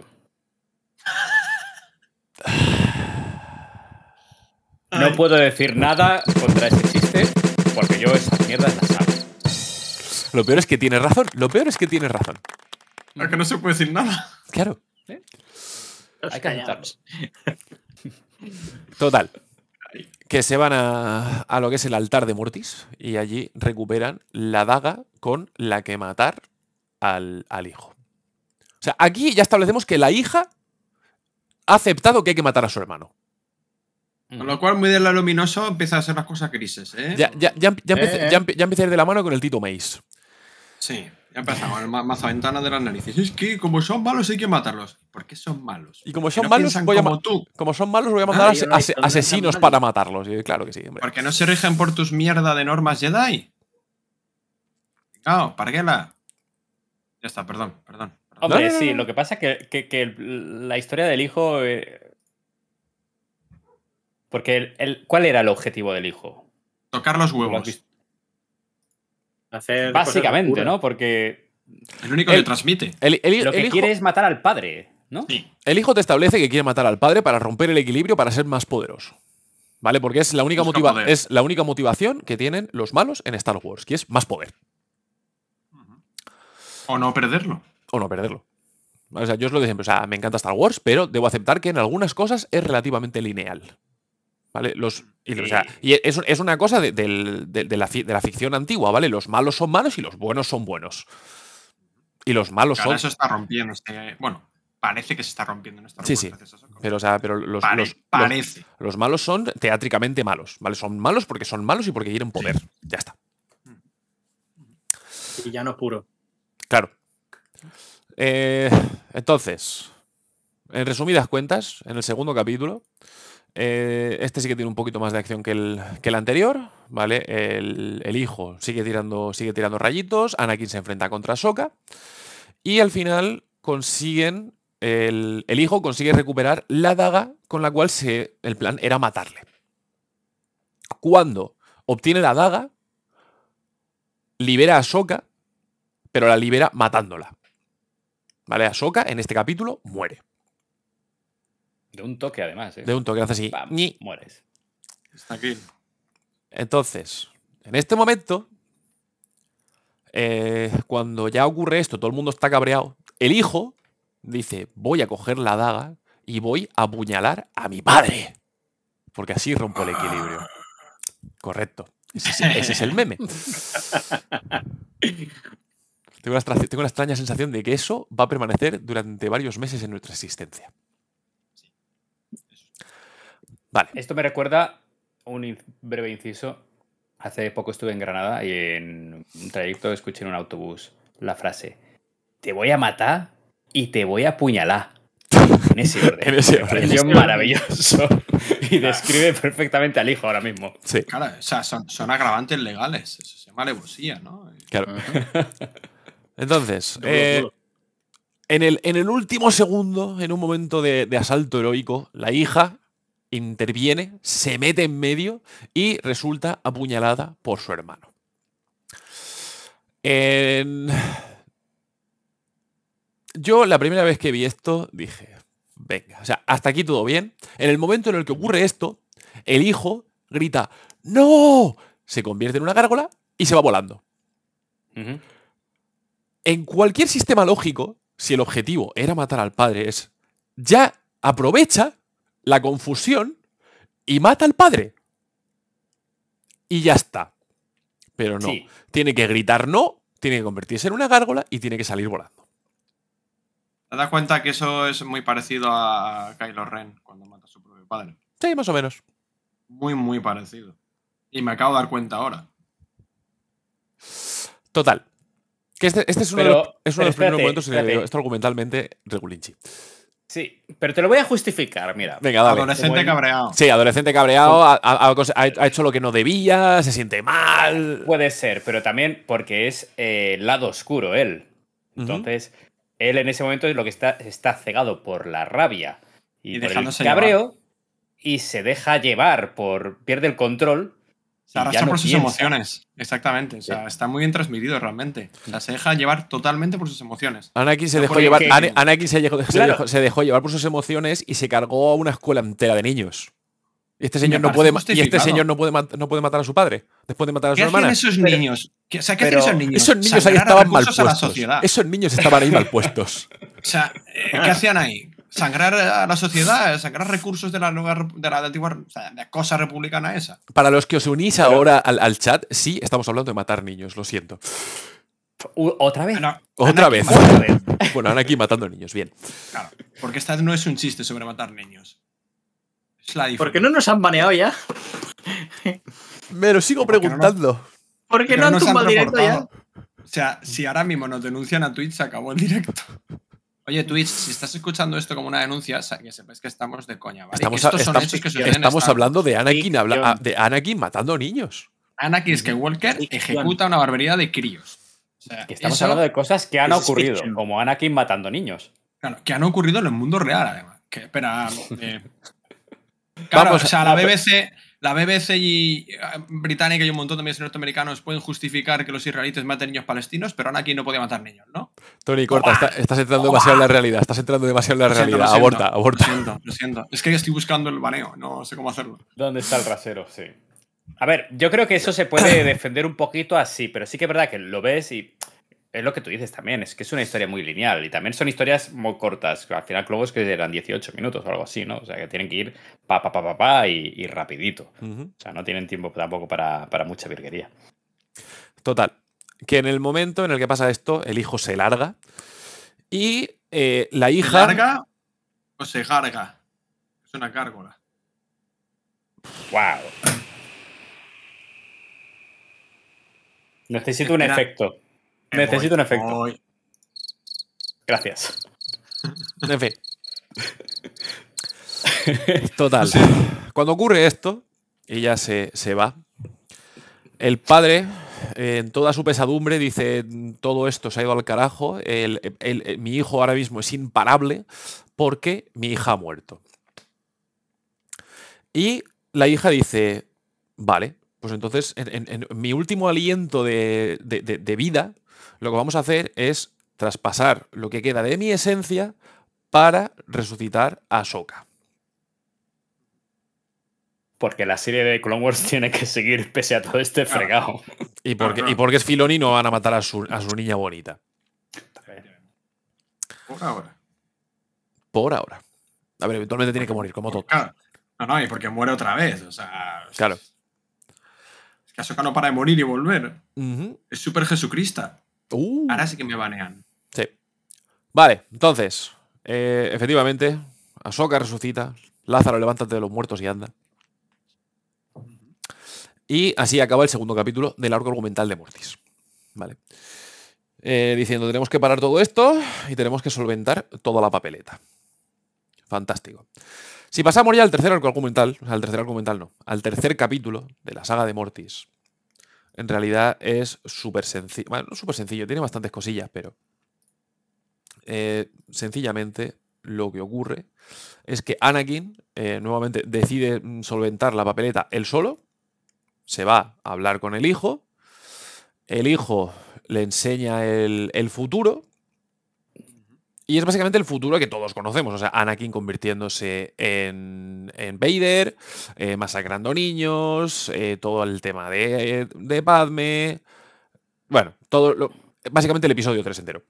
No puedo decir nada contra este chiste porque yo esas mierdas las hago. Lo peor es que tienes razón. Lo peor es que tienes razón. Es que no se puede decir nada. Claro. Hay que aceptarlos. Total. Que se van a, a lo que es el altar de Mortis y allí recuperan la daga con la que matar al, al hijo. O sea, aquí ya establecemos que la hija ha aceptado que hay que matar a su hermano. Con lo cual, muy de la luminoso empieza a ser las cosas grises, ¿eh? Ya, ya, ya, ya, Eh, eh. ya ya empieza a ir de la mano con el Tito Mace. Sí, ya empezamos. El ma- mazo ventana de las narices. Es que como son malos hay que matarlos. ¿Por qué son malos? Y como son no malos, voy a como tú. como son malos, voy a mandar Ah, no tan asesinos para matarlos. Y claro que sí, hombre. Porque no se rigen por tus mierda de normas Jedi. No, parguela. Ya está, perdón, perdón. Hombre, No, no, no, sí, lo que pasa es que, que- que el- la historia del hijo. eh, Porque el, el- ¿cuál era el objetivo del hijo? Tocar los ¿Lo has huevos. Hacer Básicamente, ¿no? Porque El único El- que transmite. El, el- lo que el hijo, quiere es matar al padre, ¿no? Sí. el hijo te establece que quiere matar al padre para romper el equilibrio para ser más poderoso. ¿Vale? Porque es la única, motiva- poder. es la única motivación que tienen los malos en Star Wars, que es más poder. O no perderlo. O no perderlo. O sea, yo es lo de siempre. O sea, me encanta Star Wars, pero debo aceptar que en algunas cosas es relativamente lineal. ¿Vale? Los, y, o sea, y es, es una cosa de, del- de- de la, fi- de la ficción antigua, ¿vale? Los malos son malos y los buenos son buenos. Y los malos son. eso está rompiendo. este- bueno, parece que se está rompiendo en Star Sí, Wars. sí. eso. Pero, o sea, pero los, Pare- los- parece. los malos son teátricamente malos. ¿Vale? Son malos porque son malos y porque quieren poder. Ya está. Y ya no puro. Claro. Eh, *laughs* entonces, en resumidas cuentas, en el segundo capítulo, eh, este sí que tiene un poquito más de acción que el, que el anterior, ¿vale? El, hijo sigue tirando, sigue tirando rayitos, Anakin se enfrenta contra Sokka y al final el, el hijo consigue recuperar la daga con la cual se, el plan era matarle. Cuando obtiene la daga, libera a Sokka, pero la libera matándola. ¿Vale? Ahsoka en este capítulo muere. De un toque, además, ¿eh? De un toque, hace así. Mueres. Está aquí. Entonces, en este momento, eh, cuando ya ocurre esto, todo el mundo está cabreado, el hijo dice, voy a coger la daga y voy a apuñalar a mi padre. Porque así rompo el equilibrio. *gasps* Correcto. Ese es, ese es el meme. *laughs* Tengo la extraña sensación de que eso va a permanecer durante varios meses en nuestra existencia. Vale. Esto me recuerda un in- breve inciso. Hace poco estuve en Granada y en un trayecto escuché en un autobús la frase: Te voy a matar y te voy a apuñalar. *laughs* En ese orden. En ese Me orden. orden. maravilloso. *laughs* Y describe perfectamente al hijo ahora mismo. Sí. Claro, o sea, son, son agravantes legales. Eso se llama alevosía, ¿no? Claro. *laughs* Entonces, eh, en, el, en el último segundo, en un momento de, de asalto heroico, la hija interviene, se mete en medio y resulta apuñalada por su hermano. En- Yo la primera vez que vi esto dije, venga, o sea, hasta aquí todo bien. En el momento en el que ocurre esto, el hijo grita, ¡No! Se convierte en una gárgola y se va volando. En cualquier sistema lógico, si el objetivo era matar al padre, es ya aprovecha la confusión y mata al padre. Y ya está. Pero no. Sí. Tiene que gritar no, tiene que convertirse en una gárgola y tiene que salir volando. ¿Te das cuenta que eso es muy parecido a Kylo Ren cuando mata a su propio padre? Sí, más o menos. Muy, muy parecido. Y me acabo de dar cuenta ahora. Total. Que este, este es uno, de los, es uno de los primeros momentos en el que esto argumentalmente regulinchi. Sí, pero te lo voy a justificar, mira. Venga, dale. Adolescente el- cabreado. Sí, adolescente cabreado, ha, hecho lo que no debía, se siente mal. Puede ser, pero también porque es eh, el lado oscuro él. Entonces, él en ese momento es lo que está, está cegado por la rabia y, Y por el cabreo y se deja llevar por. pierde el control. Se arrastra no por sus piensa. emociones. Exactamente. O sea, está muy bien transmitido realmente. O sea, se deja llevar totalmente por sus emociones. Anakin se No, dejó llevar, que- Ana- Anakin se dejó, *laughs* se Claro. dejó- se dejó llevar por sus emociones y se cargó a una escuela entera de niños. Y este Me señor no puede y este señor no puede, no puede matar a su padre después de matar a su ¿Qué hacían hermana. esos Pero- niños? ¿Qué, o sea, ¿qué pero hacían esos niños? Esos niños ahí estaban mal recursos a la puestos. sociedad. Esos niños estaban ahí mal *laughs* puestos. O sea, eh, ¿qué hacían ahí? Sangrar a la sociedad, sangrar recursos de la, nueva de la antigua, o sea, de la cosa republicana esa. Para los que os unís ahora al, al chat, sí, estamos hablando de matar niños, lo siento. ¿Otra vez? No, Otra vez. Otra *laughs* vez. Bueno, Anakin matando niños, bien. Claro, porque esta no es un chiste sobre matar niños. Es la ¿Por qué no nos han baneado ya? *laughs* Me lo sigo ¿Por qué no preguntando. ¿Por qué no han tumbado el directo ya? O sea, si ahora mismo nos denuncian a Twitch, se acabó el directo. Oye, Twitch, si estás escuchando esto como una denuncia, que sepáis que estamos de coña, ¿vale? Estamos, estos son estamos- hechos que suceden estamos hablando de Anakin, habla- ah, de Anakin matando niños. Anakin Skywalker Ficción. ejecuta una barbaridad de críos. O sea, Que estamos hablando de cosas que han ocurrido, fiction. como Anakin matando niños. Claro, que han ocurrido en el mundo real, además. Que, espera. eh, *laughs* claro, Vamos o sea, a- la BBC, la BBC y eh, británica y un montón de medios norteamericanos pueden justificar que los israelites maten niños palestinos, pero Anakin no podía matar niños, ¿no? Tony, corta, está- estás entrando demasiado en la realidad. Estás entrando demasiado en la Lo realidad. siento, aborta, aborta. Lo siento, lo siento. Es que estoy buscando el baneo, no sé cómo hacerlo. ¿Dónde está el rasero? Sí. A ver, yo creo que eso se puede *coughs* defender un poquito así, pero sí que es verdad que lo ves y es lo que tú dices también, es que es una historia muy lineal y también son historias muy cortas. Al final, luego es que eran 18 minutos o algo así, ¿no? O sea, que tienen que ir pa, pa, pa, pa, pa y, y rapidito. O sea, no tienen tiempo tampoco para, para mucha virguería. Total. Que en el momento en el que pasa esto, el hijo se larga y eh, la ¿Se hija. larga o se garga? Es una gárgola. ¡Wow! Necesito un Espera. efecto. Necesito voy, un efecto. voy. Gracias. *laughs* En fin. *laughs* Total. Sí. Cuando ocurre esto, ella se, se va. El padre, eh, en toda su pesadumbre, dice: Todo esto se ha ido al carajo. el- el- el- mi hijo ahora mismo es imparable porque mi hija ha muerto. Y la hija dice: Vale, pues entonces, en, en- en mi último aliento de, de- de- de vida, lo que vamos a hacer es traspasar lo que queda de mi esencia para resucitar a Soka. Porque la serie de Clone Wars *laughs* tiene que seguir pese a todo este fregado. Y porque, y porque es Filoni, no van a matar a su, a su niña bonita. Por ahora. Por ahora. A ver, eventualmente tiene que morir, como todo. Claro. No, no, y porque muere otra vez. O sea, Claro. es que Ahsoka no para de morir y volver. Es súper Jesucrista. Uh. Ahora sí que me banean. Sí. Vale, entonces, eh, efectivamente, Ahsoka resucita, Lázaro, levántate de los muertos y anda. Y así acaba el segundo capítulo del arco argumental de Mortis. Vale. Eh, diciendo, tenemos que parar todo esto y tenemos que solventar toda la papeleta. Fantástico. Si pasamos ya al tercer arco argumental, o sea, al tercer argumental no, al tercer capítulo de la saga de Mortis, en realidad es súper sencillo. Bueno, no súper sencillo, tiene bastantes cosillas, pero eh, sencillamente lo que ocurre es que Anakin eh, nuevamente decide solventar la papeleta él solo, se va a hablar con el hijo, el hijo le enseña el futuro y es básicamente el futuro que todos conocemos, o sea, Anakin convirtiéndose en, en Vader, eh, masacrando niños, eh, todo el tema de, de Padme, bueno, todo lo- básicamente el episodio 3 entero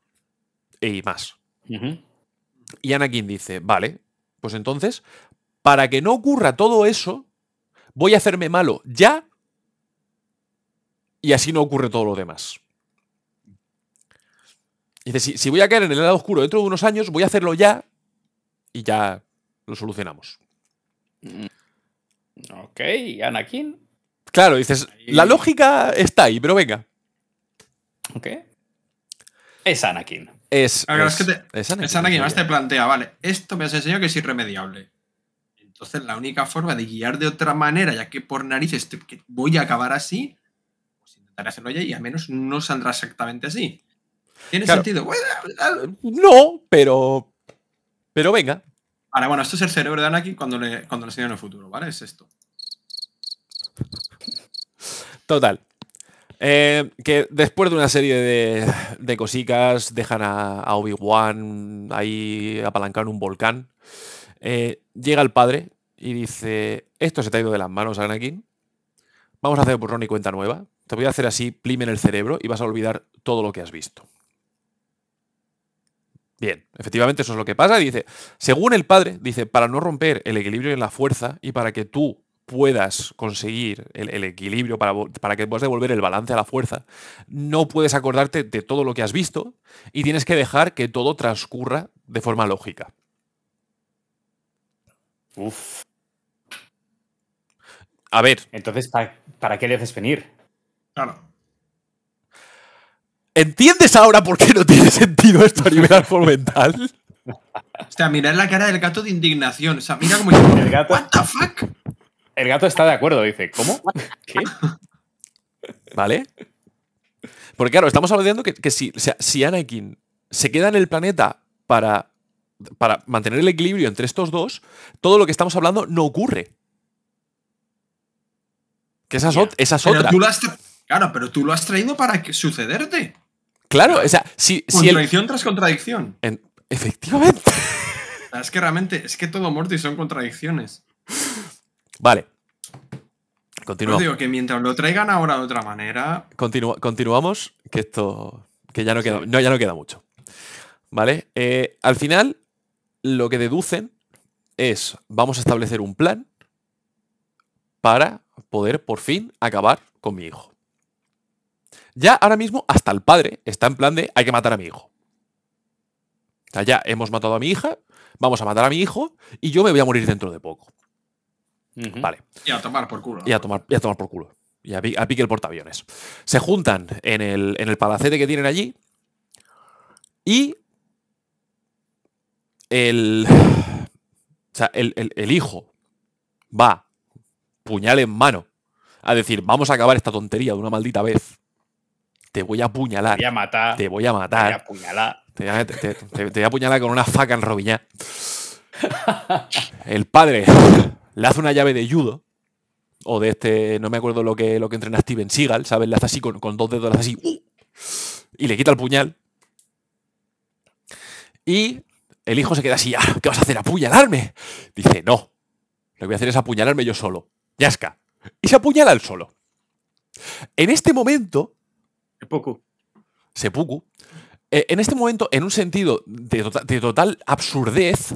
y más. Y Anakin dice, vale, pues entonces, para que no ocurra todo eso, voy a hacerme malo ya y así no ocurre todo lo demás. Dice, si, si voy a caer en el lado oscuro dentro de unos años, voy a hacerlo ya y ya lo solucionamos. Ok, Anakin. Claro, dices, la lógica está ahí, pero venga. Ok. Es Anakin. Es, Claro, es, es que te- es Anakin, Es Anakin, además te plantea, vale, esto me has enseñado que es irremediable. Entonces, la única forma de guiar de otra manera, ya que por narices te- que voy a acabar así, pues intentaré hacerlo ya y al menos no saldrá exactamente así. ¿Tiene Claro. sentido? No, pero. Pero venga. Vale, bueno, esto es el cerebro de Anakin cuando le, cuando le enseñan el futuro, ¿vale? Es esto. Total. Eh, que después de una serie de, de cosicas dejan a, a Obi-Wan ahí apalancar un volcán. Eh, llega el padre y dice: Esto se te ha ido de las manos, Anakin. Vamos a hacer borrón y cuenta nueva. Te voy a hacer así, plime en el cerebro y vas a olvidar todo lo que has visto. Bien, efectivamente eso es lo que pasa. Dice, según el padre, dice, para no romper el equilibrio en la fuerza y para que tú puedas conseguir el, el equilibrio, para, que puedas devolver el balance a la fuerza, no puedes acordarte de todo lo que has visto y tienes que dejar que todo transcurra de forma lógica. Uf. A ver, Entonces, ¿para, para qué le haces venir? Claro. ¿Entiendes ahora por qué no tiene sentido esto a nivel *laughs* argumental? O sea, mirad la cara del gato de indignación. O sea, mira cómo dice, El gato, ¿What the fuck? el gato está de acuerdo, dice. ¿Cómo? ¿Qué? ¿Vale? Porque claro, estamos hablando que, que si, o sea, si Anakin se queda en el planeta para, para mantener el equilibrio entre estos dos, todo lo que estamos hablando no ocurre. Que esa es, ot- esa es Pero otra. tú lo has tra- Claro, pero tú lo has traído para que sucederte. Claro, o sea, si, si el- Contradicción tras contradicción. en- efectivamente. *laughs* Es que realmente, es que todo Morty son contradicciones. Vale. Os Continuamos. digo que mientras lo traigan ahora de otra manera, Continua- continuamos, que esto. que ya no queda, no, ya no queda mucho. ¿Vale? Eh, al final, lo que deducen es: vamos a establecer un plan para poder por fin acabar con mi hijo. Ya ahora mismo, hasta el padre está en plan de: hay que matar a mi hijo. O sea, ya hemos matado a mi hija, vamos a matar a mi hijo y yo me voy a morir dentro de poco. Vale. y a tomar por culo. Y a tomar, y a tomar por culo. Y a pique el portaaviones. Se juntan en el, en el palacete que tienen allí. Y. El. O sea, el, el- el hijo va, puñal en mano, a decir: Vamos a acabar esta tontería de una maldita vez. Te voy a apuñalar. Voy a matar. Te voy a Voy a matar. apuñalar. Te, voy a- te- te- te voy a apuñalar con una faca en robillar. El padre le hace una llave de judo. O de este, no me acuerdo lo que, lo que entrena Steven Seagal, ¿sabes? Le hace así con, con dos dedos, le hace así. ¡uh! y le quita el puñal. Y el hijo se queda así, "Ah, ¿qué vas a hacer? ¿Apuñalarme? Dice, no. Lo que voy a hacer es apuñalarme yo solo. Yasca. Y se apuñala él solo. En este momento, Poco. Seppuku, eh, en este momento, en un sentido de, tota- de total absurdez,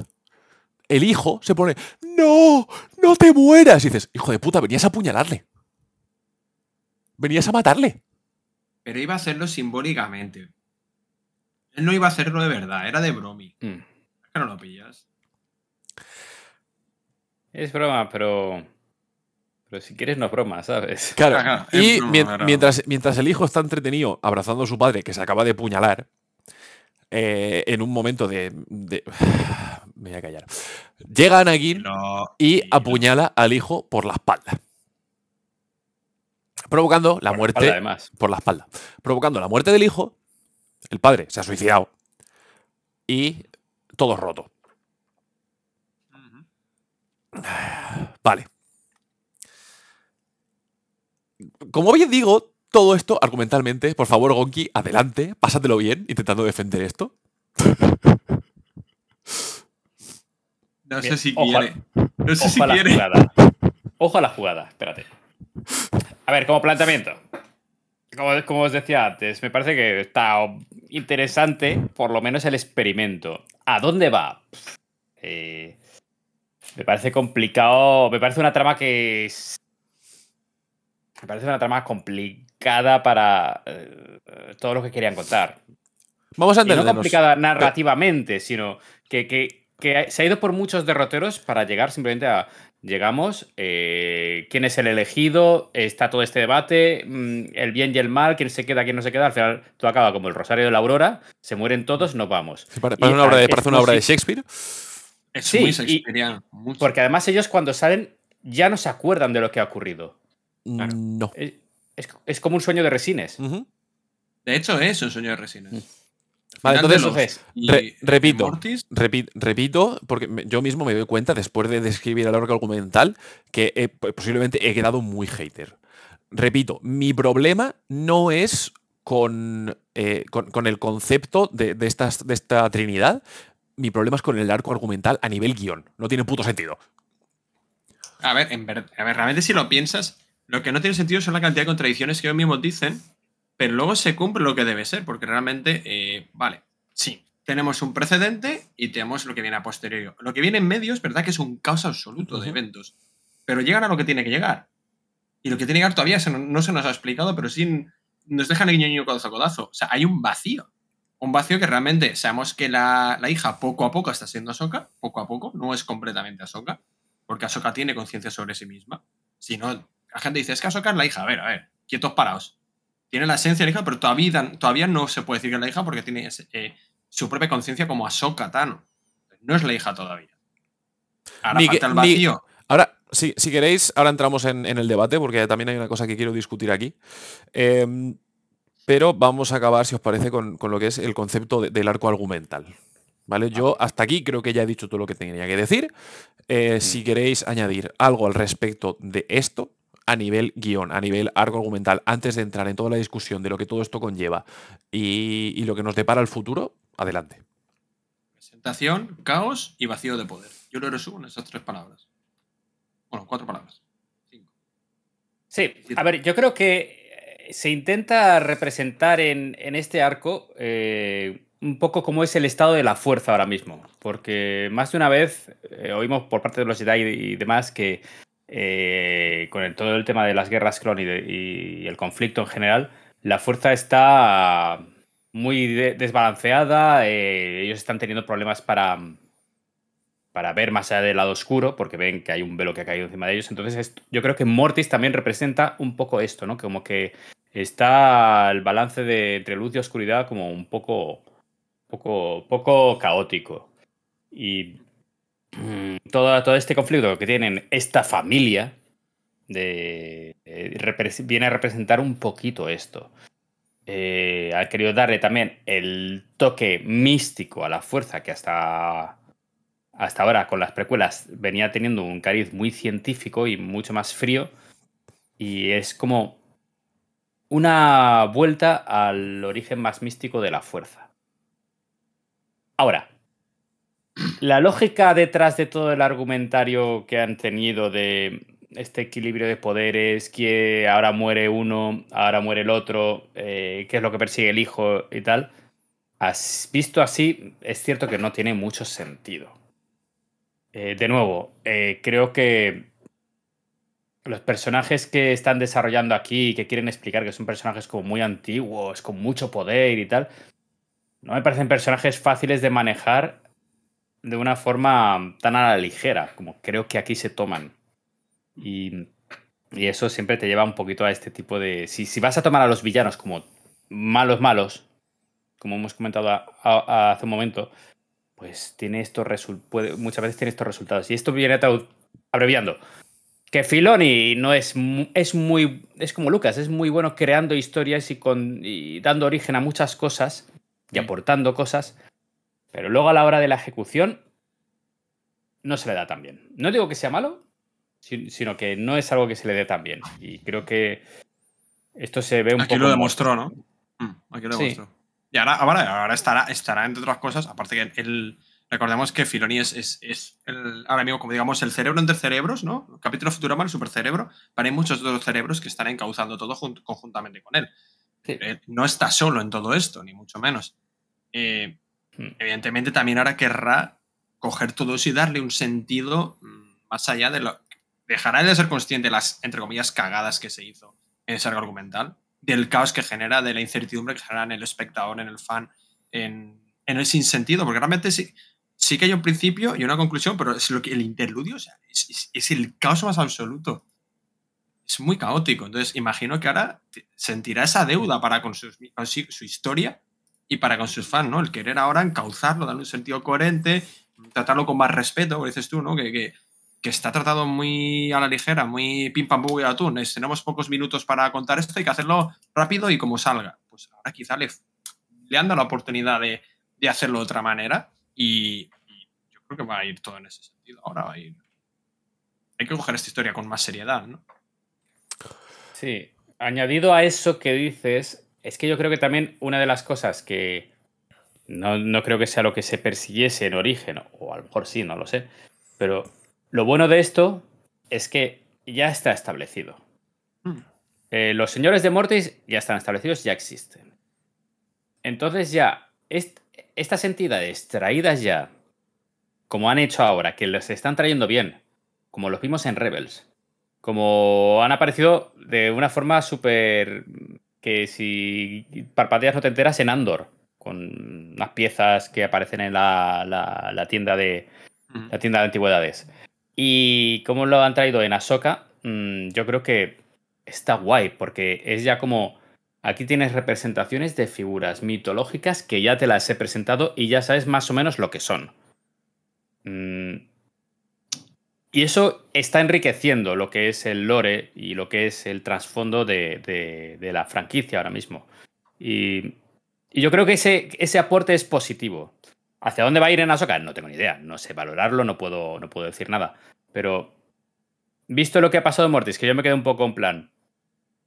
el hijo se pone, no, no te mueras. Y dices, hijo de puta, venías a apuñalarle. Venías a matarle. Pero iba a hacerlo simbólicamente. Él no iba a hacerlo de verdad, era de bromi. Mm. Es que no lo pillas. Es broma, pero. Pero si quieres, no es broma, ¿sabes? *laughs* Claro. Y broma, mientras, mientras el hijo está entretenido abrazando a su padre, que se acaba de puñalar, eh, en un momento de, de- *sighs* Me voy a callar. Llega Anakin y apuñala al hijo por la espalda. Provocando la Por la muerte. espalda, además. por la espalda. Provocando la muerte del hijo. El padre se ha suicidado. Y todo roto. *sighs* Vale. Como bien digo, todo esto argumentalmente, por favor, Gonki, adelante, pásatelo bien intentando defender esto. No sé si ojalá- quiere. No sé Ojo si a la quiere. jugada. Ojo a la jugada, espérate. A ver, como planteamiento. Como, como os decía antes, me parece que está interesante, por lo menos el experimento. ¿A dónde va? Eh, me parece complicado. Me parece una trama que es. Me parece una trama complicada para eh, todo lo que querían contar. Vamos a Y no entendernos. complicada narrativamente, sino que, que- que se ha ido por muchos derroteros para llegar simplemente a. Llegamos, eh, quién es el elegido, está todo este debate, mm, el bien y el mal, quién se queda, quién no se queda. Al final todo acaba como el Rosario de la Aurora, se mueren todos, nos vamos. Sí, Parece una obra de, parece es una obra de como si- Shakespeare. Es Sí, muy Shakespeareano. Porque además ellos cuando salen ya no se acuerdan de lo que ha ocurrido. Claro. No. Es, es- como un sueño de resines. De hecho, es un sueño de resines. Mm. Vale, entonces, los- y- re- repito. Mortis, Repi- repito, porque me- yo mismo me doy cuenta, después de describir el arco argumental, que he- pues, posiblemente he quedado muy hater. Repito, mi problema no es con, eh, con, con el concepto de, de estas, de esta trinidad, mi problema es con el arco argumental a nivel guion. No tiene puto sentido. A ver, en ver- a ver, realmente si lo piensas, lo que no tiene sentido son la cantidad de contradicciones que ellos mismos dicen, pero luego se cumple lo que debe ser, porque realmente, eh, vale, sí, tenemos un precedente y tenemos lo que viene a posteriori. Lo que viene en medio es verdad que es un caos absoluto de eventos, pero llegan a lo que tiene que llegar. Y lo que tiene que llegar todavía se no, no se nos ha explicado, pero sí nos dejan el ñoño codazo a codazo. O sea, hay un vacío. Un vacío que realmente sabemos que la, la hija poco a poco está siendo Ahsoka, poco a poco, no es completamente Ahsoka, porque Ahsoka tiene conciencia sobre sí misma. Si no, la gente dice, es que Ahsoka es la hija. A ver, a ver, quietos paraos. tiene la esencia de la hija, pero todavía, todavía no se puede decir que es la hija porque tiene ese- eh, su propia conciencia como Ahsoka Tano. No es la hija todavía. Ahora Ni que- falta el ni- vacío. Ahora, si, si queréis, ahora entramos en, en el debate, porque también hay una cosa que quiero discutir aquí. Em, pero vamos a acabar, si os parece, con, con lo que es el concepto de- del arco argumental. ¿Vale? Yo hasta aquí creo que ya he dicho todo lo que tenía que decir. Eh, Si queréis añadir algo al respecto de esto, a nivel guion, a nivel arco argumental, antes de entrar en toda la discusión de lo que todo esto conlleva y, y lo que nos depara el futuro, adelante. Presentación, caos y vacío de poder. Yo lo resumo en esas tres palabras. Bueno, cuatro palabras. Sí, a ver, yo creo que eh, se intenta representar en, en este arco eh, un poco cómo es el estado de la fuerza ahora mismo. Porque más de una vez eh, oímos por parte de los Jedi y demás que eh, con todo el tema de las guerras clon y, el conflicto en general, la fuerza está muy de- desbalanceada, eh, ellos están teniendo problemas para, para ver más allá del lado oscuro, porque ven que hay un velo que ha caído encima de ellos. Entonces, yo creo que Mortis también representa un poco esto, ¿no? Como que está el balance de, entre luz y oscuridad como un poco, poco, poco caótico. Y *clears throat* todo, este conflicto que tienen esta familia eh, viene a representar un poquito esto. Eh, ha querido darle también el toque místico a la fuerza que hasta hasta ahora con las precuelas venía teniendo un cariz muy científico y mucho más frío. Y es como una vuelta al origen más místico de la fuerza. Ahora, la lógica detrás de todo el argumentario que han tenido de este equilibrio de poderes, que ahora muere uno, ahora muere el otro, eh, qué es lo que persigue el hijo y tal, has visto así, es cierto que no tiene mucho sentido. Eh, de nuevo, eh, creo que los personajes que están desarrollando aquí, que quieren explicar que son personajes como muy antiguos, con mucho poder y tal, no me parecen personajes fáciles de manejar de una forma tan a la ligera, como creo que aquí se toman. Y, y eso siempre te lleva un poquito a este tipo de... Si, si vas a tomar a los villanos como malos, malos, como hemos comentado a- a- hace un momento, pues tiene estos puede- muchas veces tiene estos resultados. Y esto viene abreviando. Que Filoni no es, es muy. Es como Lucas, es muy bueno creando historias y, con, y dando origen a muchas cosas y aportando cosas. Pero luego a la hora de la ejecución no se le da tan bien. No digo que sea malo, si- sino que no es algo que se le dé tan bien. Y creo que esto se ve un Aquí poco. lo demostró, ¿no? Mm, Aquí lo Sí. demostró. Y ahora, ahora, ahora estará, estará, entre otras cosas, aparte que él. Recordemos que Filoni es, es, es el, ahora mismo, como digamos, el cerebro entre cerebros, ¿no? El capítulo Futurama, el supercerebro, pero hay muchos otros cerebros que están encauzando todo jun- conjuntamente con él. Él no está solo en todo esto, ni mucho menos. Eh, Evidentemente también ahora querrá coger todo eso y darle un sentido mm, más allá de lo... Dejará de ser consciente de las, entre comillas, cagadas que se hizo en ese argumental, del caos que genera, de la incertidumbre que genera en el espectador, en el fan, en, en el sinsentido, porque realmente sí, sí que hay un principio y una conclusión, pero es lo que el interludio es, el caos más absoluto. Es muy caótico. Entonces, imagino que ahora sentirá esa deuda para con, sus- con su, su historia y para con sus fans, ¿no? El querer ahora encauzarlo, darle un sentido coherente, tratarlo con más respeto, como dices tú, ¿no? Que, que, que está tratado muy a la ligera, muy pim pam pum y atún. Es, tenemos pocos minutos para contar esto, hay que hacerlo rápido y como salga. Pues ahora quizá le, le han dado la oportunidad de, de hacerlo de otra manera y, y yo creo que va a ir todo en ese sentido. Ahora va a ir. Hay que coger esta historia con más seriedad, ¿no? Sí, añadido a eso que dices, es que yo creo que también una de las cosas que no, no creo que sea lo que se persiguiese en origen, o a lo mejor sí, no lo sé, pero lo bueno de esto es que ya está establecido. Eh, los señores de Mortis ya están establecidos, ya existen. Entonces ya, est- estas entidades traídas ya, como han hecho ahora, que los están trayendo bien, como los vimos en Rebels, como han aparecido de una forma súper... que si parpadeas no te enteras en Andor, con unas piezas que aparecen en la, la- la tienda de la tienda de antigüedades. Y como lo han traído en Ahsoka, mm, yo creo que está guay, porque es ya como Aquí tienes representaciones de figuras mitológicas que ya te las he presentado y ya sabes más o menos lo que son. Mm. Y eso está enriqueciendo lo que es el lore y lo que es el trasfondo de, de- la franquicia ahora mismo. Y, y yo creo que ese, ese aporte es positivo. ¿Hacia dónde va a ir en Ahsoka? No tengo ni idea. No sé valorarlo, no puedo, no puedo decir nada. Pero visto lo que ha pasado en Mortis, que yo me quedé un poco en plan.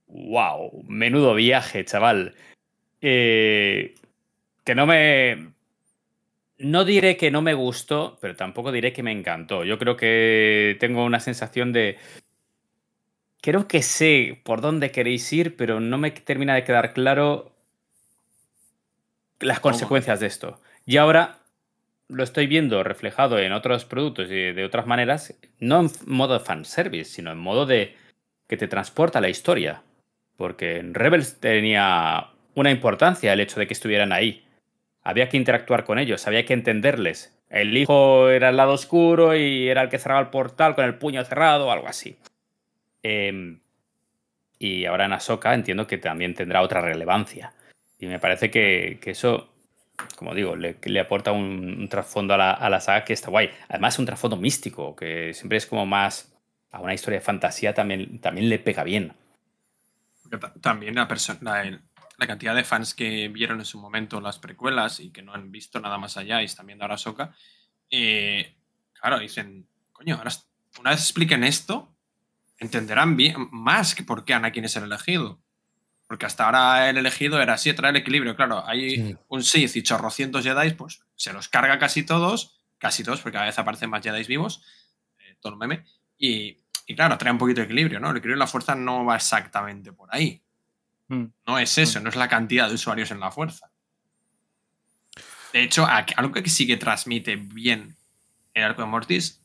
¡Wow! Menudo viaje, chaval. Eh, que no me. No diré que no me gustó, pero tampoco diré que me encantó. Yo creo que tengo una sensación de. Creo que sé por dónde queréis ir, pero no me termina de quedar claro las consecuencias de esto. Y ahora lo estoy viendo reflejado en otros productos y de otras maneras, no en modo fanservice, sino en modo de que te transporta la historia. Porque en Rebels tenía una importancia el hecho de que estuvieran ahí. Había que interactuar con ellos, había que entenderles. El hijo era el lado oscuro y era el que cerraba el portal con el puño cerrado o algo así. Em, y ahora en Ahsoka entiendo que también tendrá otra relevancia. Y me parece que, que eso, como digo, le, le aporta un, trasfondo a la, a la saga que está guay. Además, un trasfondo místico, que siempre es como más a una historia de fantasía, también, también le pega bien. También la, perso- la, cantidad de fans que vieron en su momento las precuelas y que no han visto nada más allá y están viendo ahora Soca, claro, dicen, coño, ahora una vez expliquen esto, entenderán bien más que por qué Anakin es el elegido. Porque hasta ahora el elegido era así, traer el equilibrio. Claro, hay Sí. un Sith y chorrocientos Jedi, pues se los carga casi todos, casi todos, porque cada vez aparecen más Jedi vivos, eh, todo el meme. Y, y claro, trae un poquito de equilibrio, ¿no? El equilibrio de la fuerza no va exactamente por ahí. Mm. No es eso, no es la cantidad de usuarios en la fuerza. De hecho, algo que sí que transmite bien el arco de Mortis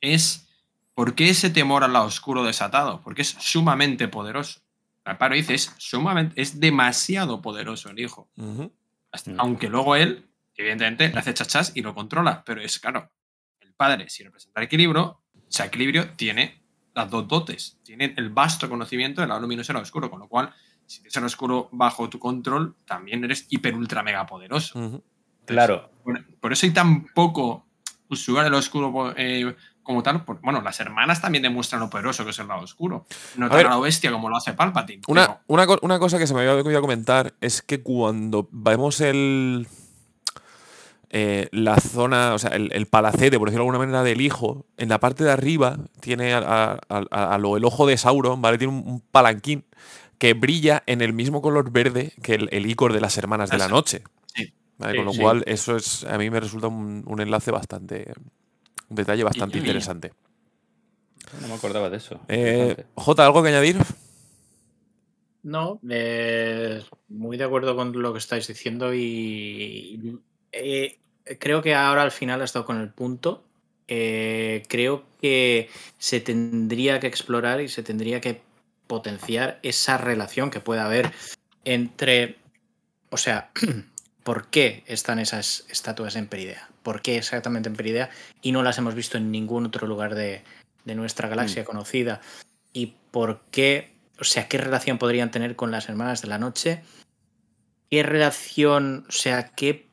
es por qué ese temor al lado oscuro desatado, porque es sumamente poderoso. Paro dice, es sumamente, es demasiado poderoso el hijo. Hasta- Mm. Aunque luego él, evidentemente, le hace chachas y lo controla, pero es claro, el padre, si representa el equilibrio, o sea, equilibrio tiene las dos dotes, tiene el vasto conocimiento del lado luminoso y el lado oscuro, con lo cual, si tienes el oscuro bajo tu control, también eres hiper ultra mega poderoso. Claro. Por, por eso hay tan poco usuario del oscuro eh, como tal. por- bueno, las hermanas también demuestran lo poderoso que es el lado oscuro. No A tan ver. a lo bestia como lo hace Palpatine. Una, una, co- una cosa que se me había olvidado comentar es que cuando vemos el. eh, la zona, o sea, el, el palacete, por decirlo de alguna manera, del hijo, en la parte de arriba tiene a, a- a- a lo el ojo de Sauron, ¿vale? Tiene un, un palanquín que brilla en el mismo color verde que el, el icor de las hermanas de la Eso. noche. Sí. ¿vale? Sí, Con lo sí. cual, eso es. A mí me resulta un, un enlace bastante. Un detalle bastante interesante. No me acordaba de eso. Eh. J, ¿algo que añadir? No, eh, muy de acuerdo con lo que estáis diciendo y eh, creo que ahora al final has dado con el punto. Eh, creo que se tendría que explorar y se tendría que potenciar esa relación que puede haber entre, o sea, *clears throat* ¿por qué están esas estatuas en Peridea? ¿Por qué exactamente en Peridea y no las hemos visto en ningún otro lugar de, de nuestra galaxia conocida? ¿Y por qué, o sea, qué relación podrían tener con las hermanas de la noche? ¿Qué relación, o sea, qué,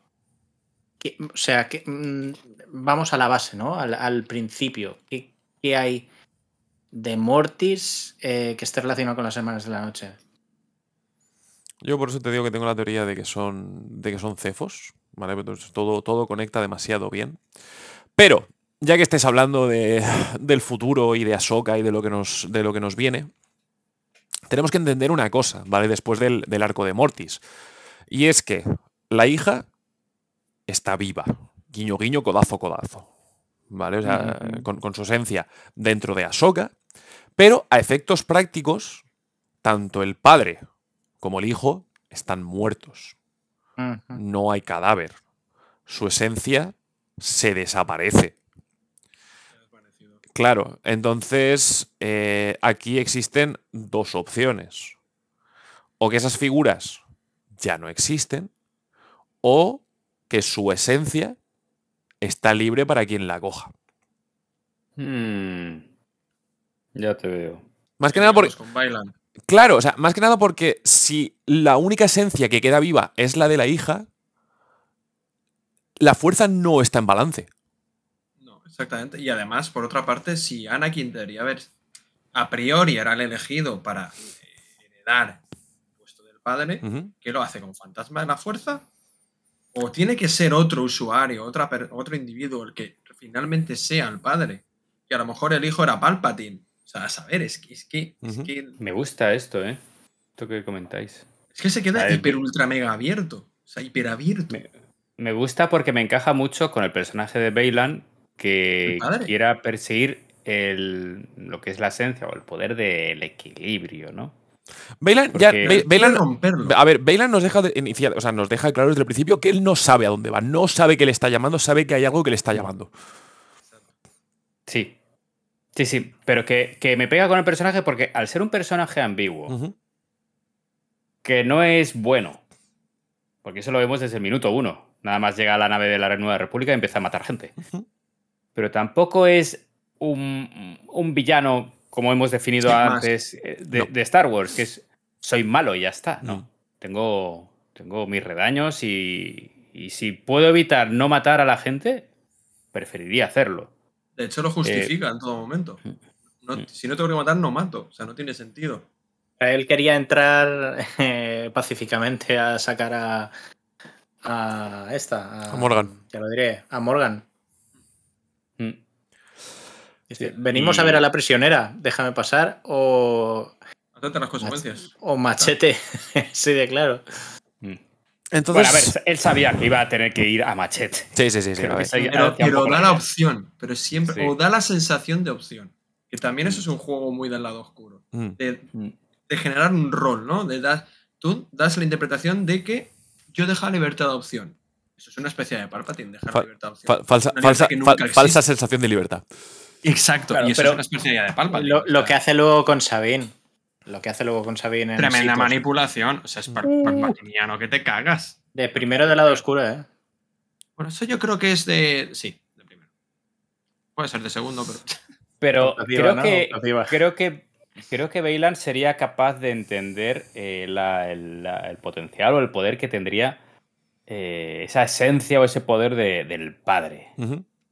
qué- o sea, qué, mm, vamos a la base, ¿no? Al, al principio. ¿Qué, qué hay de Mortis eh, que esté relacionado con las hermanas de la noche? Yo por eso te digo que tengo la teoría de que son, de que son cefos, ¿vale? Entonces, todo, todo conecta demasiado bien. Pero, ya que estés hablando de- *laughs* del futuro y de Ahsoka y de lo que nos, de lo que nos viene, tenemos que entender una cosa, ¿vale? Después del, del arco de Mortis. Y es que la hija está viva. Guiño, guiño, codazo, codazo. ¿Vale? O sea, con, con su esencia dentro de Ahsoka. Pero a efectos prácticos, tanto el padre como el hijo están muertos. No hay cadáver. Su esencia se desaparece. Claro, entonces eh, aquí existen dos opciones. O que esas figuras ya no existen, o que su esencia está libre para quien la coja. Hmm. Ya te veo. Más que nada porque... Con Bailan. Claro, o sea, más que nada porque si la única esencia que queda viva es la de la hija, la fuerza no está en balance. No, exactamente. Y además, por otra parte, si Anakin debería haber, a priori era el elegido para eh, heredar el puesto del padre, Ujú. ¿qué lo hace con fantasma de la fuerza? ¿O tiene que ser otro usuario, otra otro individuo el que finalmente sea el padre? Y a lo mejor el hijo era Palpatine. O sea, a saber, es que, es que, es Ujú. que, Me gusta esto, ¿eh? Esto que comentáis. es que se queda hiper ultra mega abierto. O sea, hiper abierto. Me, me gusta porque me encaja mucho con el personaje de Bailan que quiera perseguir el, lo que es la esencia o el poder del equilibrio, ¿no? Bailan, ya, Porque- Bailan- a ver, Bailan nos deja de iniciar, o sea, nos deja claro desde el principio que él no sabe a dónde va, no sabe que le está llamando, sabe que hay algo que le está llamando. Sí. Sí, sí, pero que, que me pega con el personaje porque al ser un personaje ambiguo, que no es bueno, porque eso lo vemos desde el minuto uno, nada más llega a la nave de la Nueva República y empieza a matar gente. Pero tampoco es un, un villano, como hemos definido antes, eh, de, No. de Star Wars, que es soy malo y ya está. No, Mm. tengo, tengo mis redaños y, y si puedo evitar no matar a la gente, preferiría hacerlo. De hecho, lo justifica en todo momento. No- si no tengo que matar, no mato. O sea, no tiene sentido. Él quería entrar eh, pacíficamente a sacar a, a esta. A Morgan. Ya lo diré, a Morgan. Mm. Dice, Venimos a ver a la prisionera, déjame pasar, o, Atente las consecuencias. o machete. *laughs* sí, de claro. Mm. Entonces, Bueno, a ver, él sabía que iba a tener que ir a machete. sí, sí, sí, sí, Pero, da la opción. Pero siempre. Sí. O da la sensación de opción. Que también eso es un juego muy del lado oscuro. Mm. De, Mm. de generar un rol, ¿no? De dar, tú das la interpretación de que yo dejo libertad de opción. Eso es una especie de Palpatine, dejar Fa- libertad de opción. Fa- falsa, falsa, falsa sensación de libertad. Exacto. Claro, y eso pero es una especie de Palpatine. Lo, lo que hace luego con Sabine. Lo que hace luego con Sabine en Tremenda manipulación. O sea, es par- palpatiniano que te cagas. De primero del lado oscuro, ¿eh? Bueno, eso yo creo que es de. Sí, de primero. Puede ser de segundo, pero. Pero *laughs* creo, ¿no? que, creo que creo que Bailan sería capaz de entender eh, la- el, la- el potencial o el poder que tendría eh, esa esencia o ese poder de- del padre.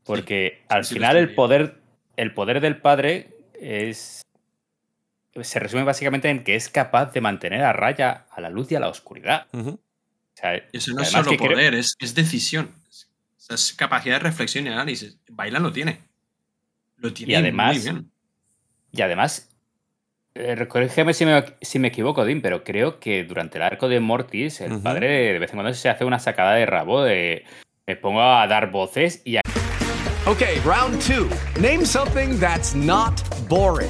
Porque al sí final el poder, el poder del padre es. Se resume básicamente en que es capaz de mantener a raya a la luz y a la oscuridad. Ujú. O sea, eso no es solo que creo- poder, es, es decisión. Es, o sea, es capacidad de reflexión y análisis. Bailan lo tiene. Lo tiene Y además- muy bien. Y además, eh, corrígeme si me, si me equivoco, Dim, pero creo que durante el arco de Mortis, el Ujú. padre de vez en cuando se hace una sacada de rabo de me pongo a dar voces y a- Okay, round two. Name something that's not boring.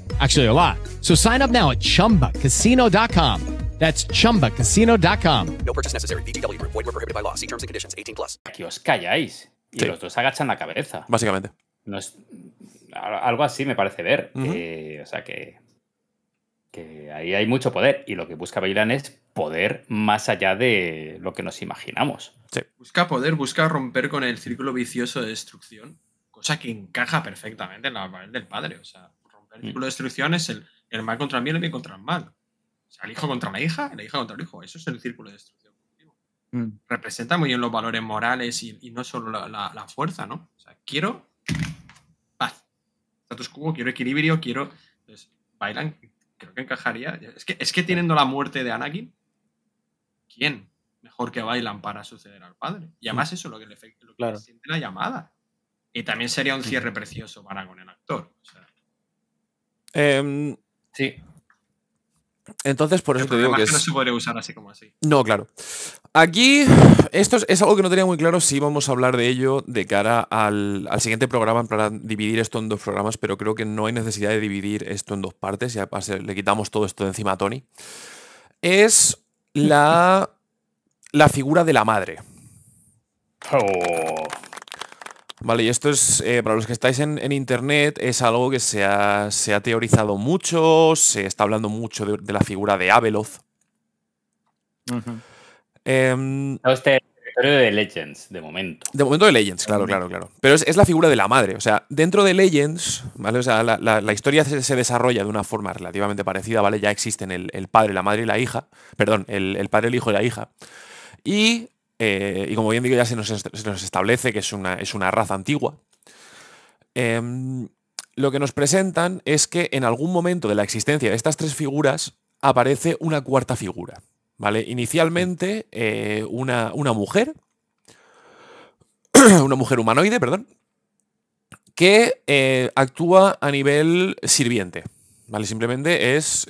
Actually, a lot. So sign up now at chumbacasino.com. That's chumbacasino.com. No purchase necessary. VGW Group. Void were prohibited by law. See terms and conditions. 18 plus. que os calláis. Y Sí. los dos agachan la cabeza. Básicamente. No es- algo así me parece ver. Eh, o sea que, que ahí hay mucho poder. Y lo que busca Bailan es poder más allá de lo que nos imaginamos. Busca poder, busca romper con el círculo vicioso de destrucción. Cosa que encaja perfectamente en la papel del padre. O sea, el Mm. círculo de destrucción es el, el mal contra el bien, el bien contra el mal. O sea, el hijo contra la hija, la hija contra el hijo. Eso es el círculo de destrucción. Representa muy bien los valores morales y, y no solo la, la- la fuerza, ¿no? O sea, quiero paz. Status quo, quiero equilibrio, quiero. Entonces, bailan, creo que encajaría. Es que, es que teniendo la muerte de Anakin, ¿quién mejor que bailan para suceder al padre? Y además, eso es lo que le, lo que Claro. le siente la llamada. Y también sería un cierre precioso para con el actor. O sea, Em, sí. Entonces, por eso te digo que es que no se podría usar así como así. No, claro. Aquí, esto es, es algo que no tenía muy claro si íbamos a hablar de ello de cara al, al siguiente programa, para dividir esto en dos programas, pero creo que no hay necesidad de dividir esto en dos partes, y además eh, le quitamos todo esto de encima a Tony. Es la, la figura de la madre. Oh. Vale, y esto es, eh, para los que estáis en, en internet, es algo que se ha, se ha teorizado mucho, se está hablando mucho de, de la figura de Abeloth. Em, No, este territorio de Legends, de momento. De momento de Legends, claro, claro, claro. Pero es, es la figura de la madre. O sea, dentro de Legends, ¿vale? O sea, la, la- la historia se, se desarrolla de una forma relativamente parecida, ¿vale? Ya existen el, el padre, la madre y la hija. Perdón, el, el padre, el hijo y la hija. Y, eh, y como bien digo, ya se nos, establece que es una, es una raza antigua. Em, lo que nos presentan es que en algún momento de la existencia de estas tres figuras aparece una cuarta figura. ¿Vale? Inicialmente, eh, una, una mujer, *clears throat* una mujer humanoide, perdón, que eh, actúa a nivel sirviente. ¿Vale? Simplemente es,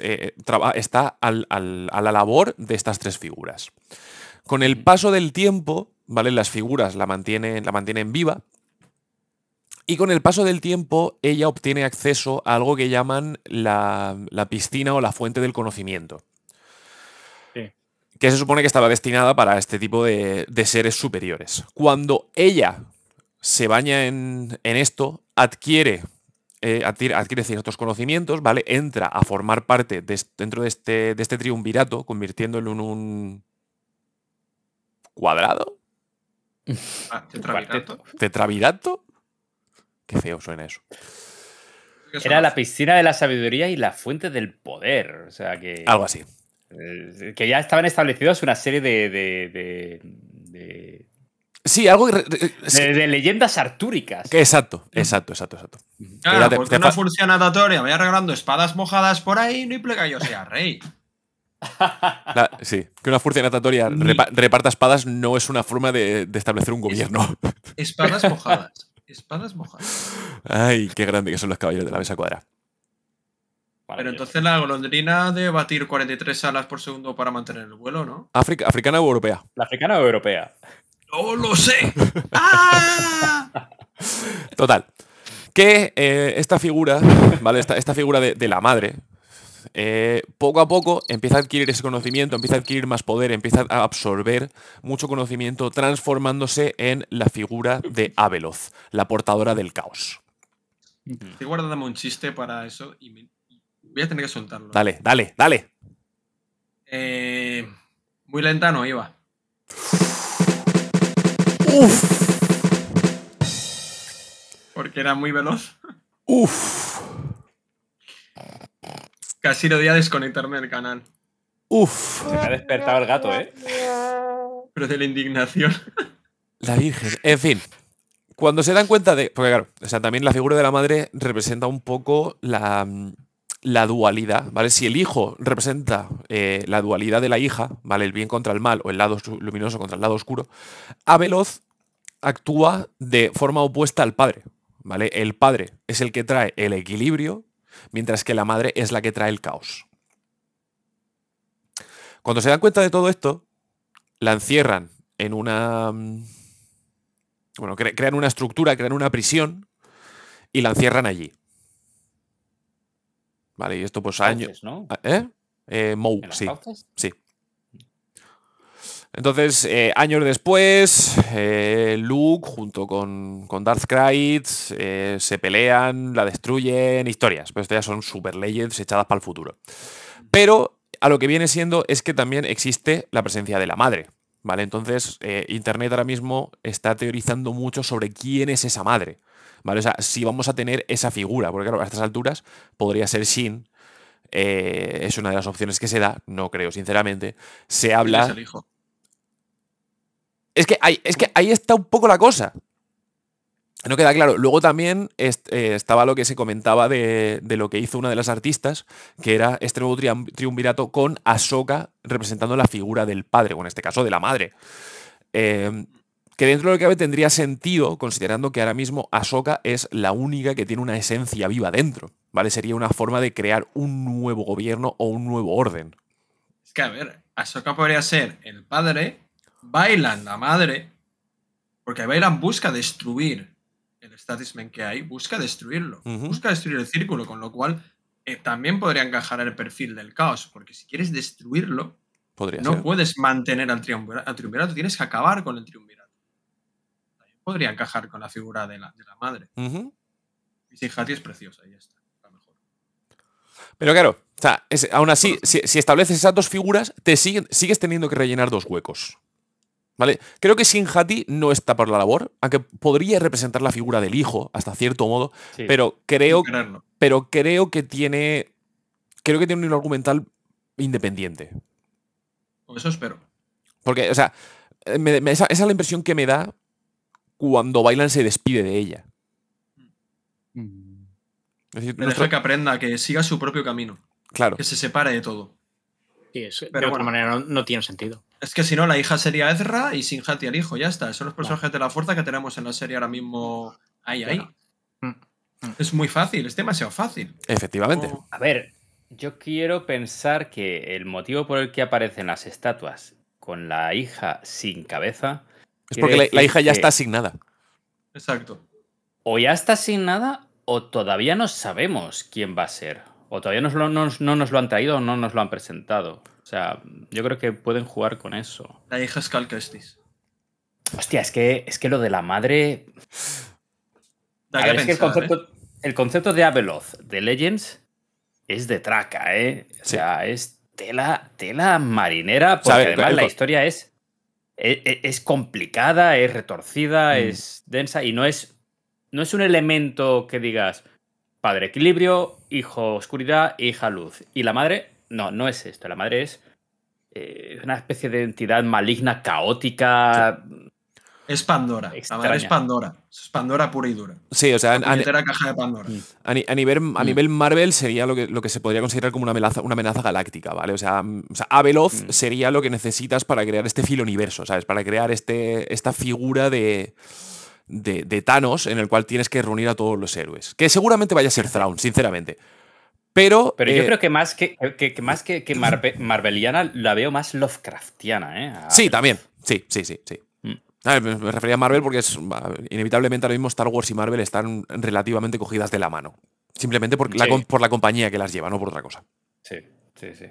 está al- a la labor de estas tres figuras. Con el paso del tiempo, ¿vale? Las figuras la mantienen, la mantienen viva. Y con el paso del tiempo, ella obtiene acceso a algo que llaman la, la piscina o la fuente del conocimiento. Sí. Que se supone que estaba destinada para este tipo de, de seres superiores. Cuando ella se baña en, en esto, adquiere, eh, adquiere, adquiere ciertos conocimientos, ¿vale? Entra a formar parte de dentro de este, de este triunvirato, convirtiéndolo en un cuadrado, Ah, tetravibrato. tetravirato. Qué feo suena eso. Era la piscina de la sabiduría y la fuente del poder. O sea que. Algo así. eh, Que ya estaban establecidos una serie de. de, de- de- Sí, algo sí, de- de leyendas artúricas. que- exacto, exacto, exacto, exacto. Claro, te- porque te una furcia natatoria vaya regalando espadas mojadas por ahí, no implica que yo sea rey. La- sí, que una furcia natatoria repa- reparta espadas no es una forma de, de establecer un gobierno. Espadas mojadas. Espadas mojadas. Ay, qué grande que son los caballeros de la mesa cuadrada. Pero entonces la golondrina debe batir 43 alas por segundo para mantener el vuelo, ¿no? ¿Africana o europea? ¿La africana o europea? ¡No lo sé! *laughs* Total. Que eh, esta figura, ¿vale? Esta, esta figura de, de la madre, eh, poco a poco empieza a adquirir ese conocimiento, empieza a adquirir más poder, empieza a absorber mucho conocimiento, transformándose en la figura de Abeloth, la portadora del caos. Estoy guardándome un chiste para eso y me- voy a tener que soltarlo. Dale, dale, dale. Eh, muy lenta no iba. Porque era muy veloz. Uf. Casi no debía desconectarme del canal. Uf. Se me ha despertado el gato, ¿eh? Pero de la indignación. *laughs* La Virgen. En fin. Cuando se dan cuenta de. Porque claro, o sea, también la figura de la madre representa un poco la, mm, la dualidad, ¿vale? Si el hijo representa eh, la dualidad de la hija, ¿vale? El bien contra el mal o el lado luminoso contra el lado oscuro, Abeloth actúa de forma opuesta al padre, ¿vale? El padre es el que trae el equilibrio, mientras que la madre es la que trae el caos. Cuando se dan cuenta de todo esto, la encierran en una. mm, Bueno, cre- crean una estructura, crean una prisión y la encierran allí. Vale, y esto pues años. ¿Eh? Eh. Sí. Entonces, eh, años después, eh, Luke junto con, con Darth Krayt eh, se pelean, la destruyen, historias. Pero estas ya son super legends echadas para el futuro. Pero a lo que viene siendo es que también existe la presencia de la madre. ¿Vale? Entonces, Internet ahora mismo está teorizando mucho sobre quién es esa madre. ¿Vale? O sea, si vamos a tener esa figura, porque claro, a estas alturas podría ser Shin. eh, es una de las opciones que se da, no creo, sinceramente. Se Él es habla. el hijo. Es que, ahí, es que ahí está un poco la cosa. No queda claro. Luego también eh, estaba lo que se comentaba de, de lo que hizo una de las artistas, que era este nuevo triunvirato con Ahsoka representando la figura del padre, o en este caso de la madre. Eh, que dentro de lo que cabe tendría sentido, considerando que ahora mismo Ahsoka es la única que tiene una esencia viva dentro. ¿vale? Sería una forma de crear un nuevo gobierno o un nuevo orden. Es que, a ver, Ahsoka podría ser el padre, Bailan la madre, porque Bailan busca destruir el establishment que hay, busca destruirlo, busca destruir el círculo, con lo cual eh, también podría encajar el perfil del caos, porque si quieres destruirlo, Podría no ser. puedes mantener al triunvirato, al triunvirato, tienes que acabar con el triunvirato. También podría encajar con la figura de la, de la madre. Ujú. Y Sinjati es preciosa, ya está. Pero claro, o sea, es- aún así, si, si estableces esas dos figuras, te siguen, sigues teniendo que rellenar dos huecos. ¿Vale? Creo que Sinjati no está por la labor, aunque podría representar la figura del hijo, hasta cierto modo, Sí. pero creo, pero creo que tiene. Creo que tiene un argumental independiente. O eso espero. Porque, o sea, me- me- esa, esa es la impresión que me da cuando Bailan se despide de ella. Es decir, Le nuestro- deja que aprenda, que siga su propio camino. Claro. Que se separe de todo. Sí, es- de Pero otra bueno. manera no, no tiene sentido. Es que si no, la hija sería Ezra y Sinjati el hijo, ya está. Son los personajes de la fuerza que tenemos en la serie ahora mismo ahí, ahí. Mm, Es muy fácil, es demasiado fácil. Efectivamente. Oh, A ver, yo quiero pensar que el motivo por el que aparecen las estatuas con la hija sin cabeza. Es porque la, hija ya que está asignada. exacto. O ya está sin nada, o todavía no sabemos quién va a ser. O todavía nos lo- no, no nos lo han traído o no nos lo han presentado. O sea, yo creo que pueden jugar con eso. La hija es Cal Kestis. Hostia, es que, es que lo de la madre. Da A que ver, es que el pensar, ¿eh? concepto, el concepto de Abeloth de Legends es de traca, ¿eh? O sea, es tela, tela marinera, porque Sabe, además el la historia es, e- e- es, complicada, es retorcida, Mm. es densa y no es, no es un elemento que digas padre equilibrio, hijo oscuridad, hija luz. Y la madre, no, no es esto. La madre es eh, una especie de entidad maligna, caótica. Es Pandora. La Extraña. madre es Pandora. Es Pandora pura y dura. Sí, o sea, La a, caja de Pandora. a ni- a nivel, a nivel Marvel sería lo que, lo que se podría considerar como una amenaza, una amenaza galáctica, ¿vale? O sea, mm, o sea Abeloth sería lo que necesitas para crear este filo universo, ¿sabes? Para crear este, esta figura de, de, de Thanos en el cual tienes que reunir a todos los héroes. Que seguramente vaya a ser Thrawn, sinceramente. Pero, Pero yo eh, creo que más que, que- que más que, que marve- marveliana la veo más Lovecraftiana, ¿eh? Sí, también. Sí, sí, sí, sí. Mm. A ver, me refería a Marvel porque es, inevitablemente ahora mismo Star Wars y Marvel están relativamente cogidas de la mano. Simplemente por la, Sí. por la compañía que las lleva, no por otra cosa. Sí, sí, sí.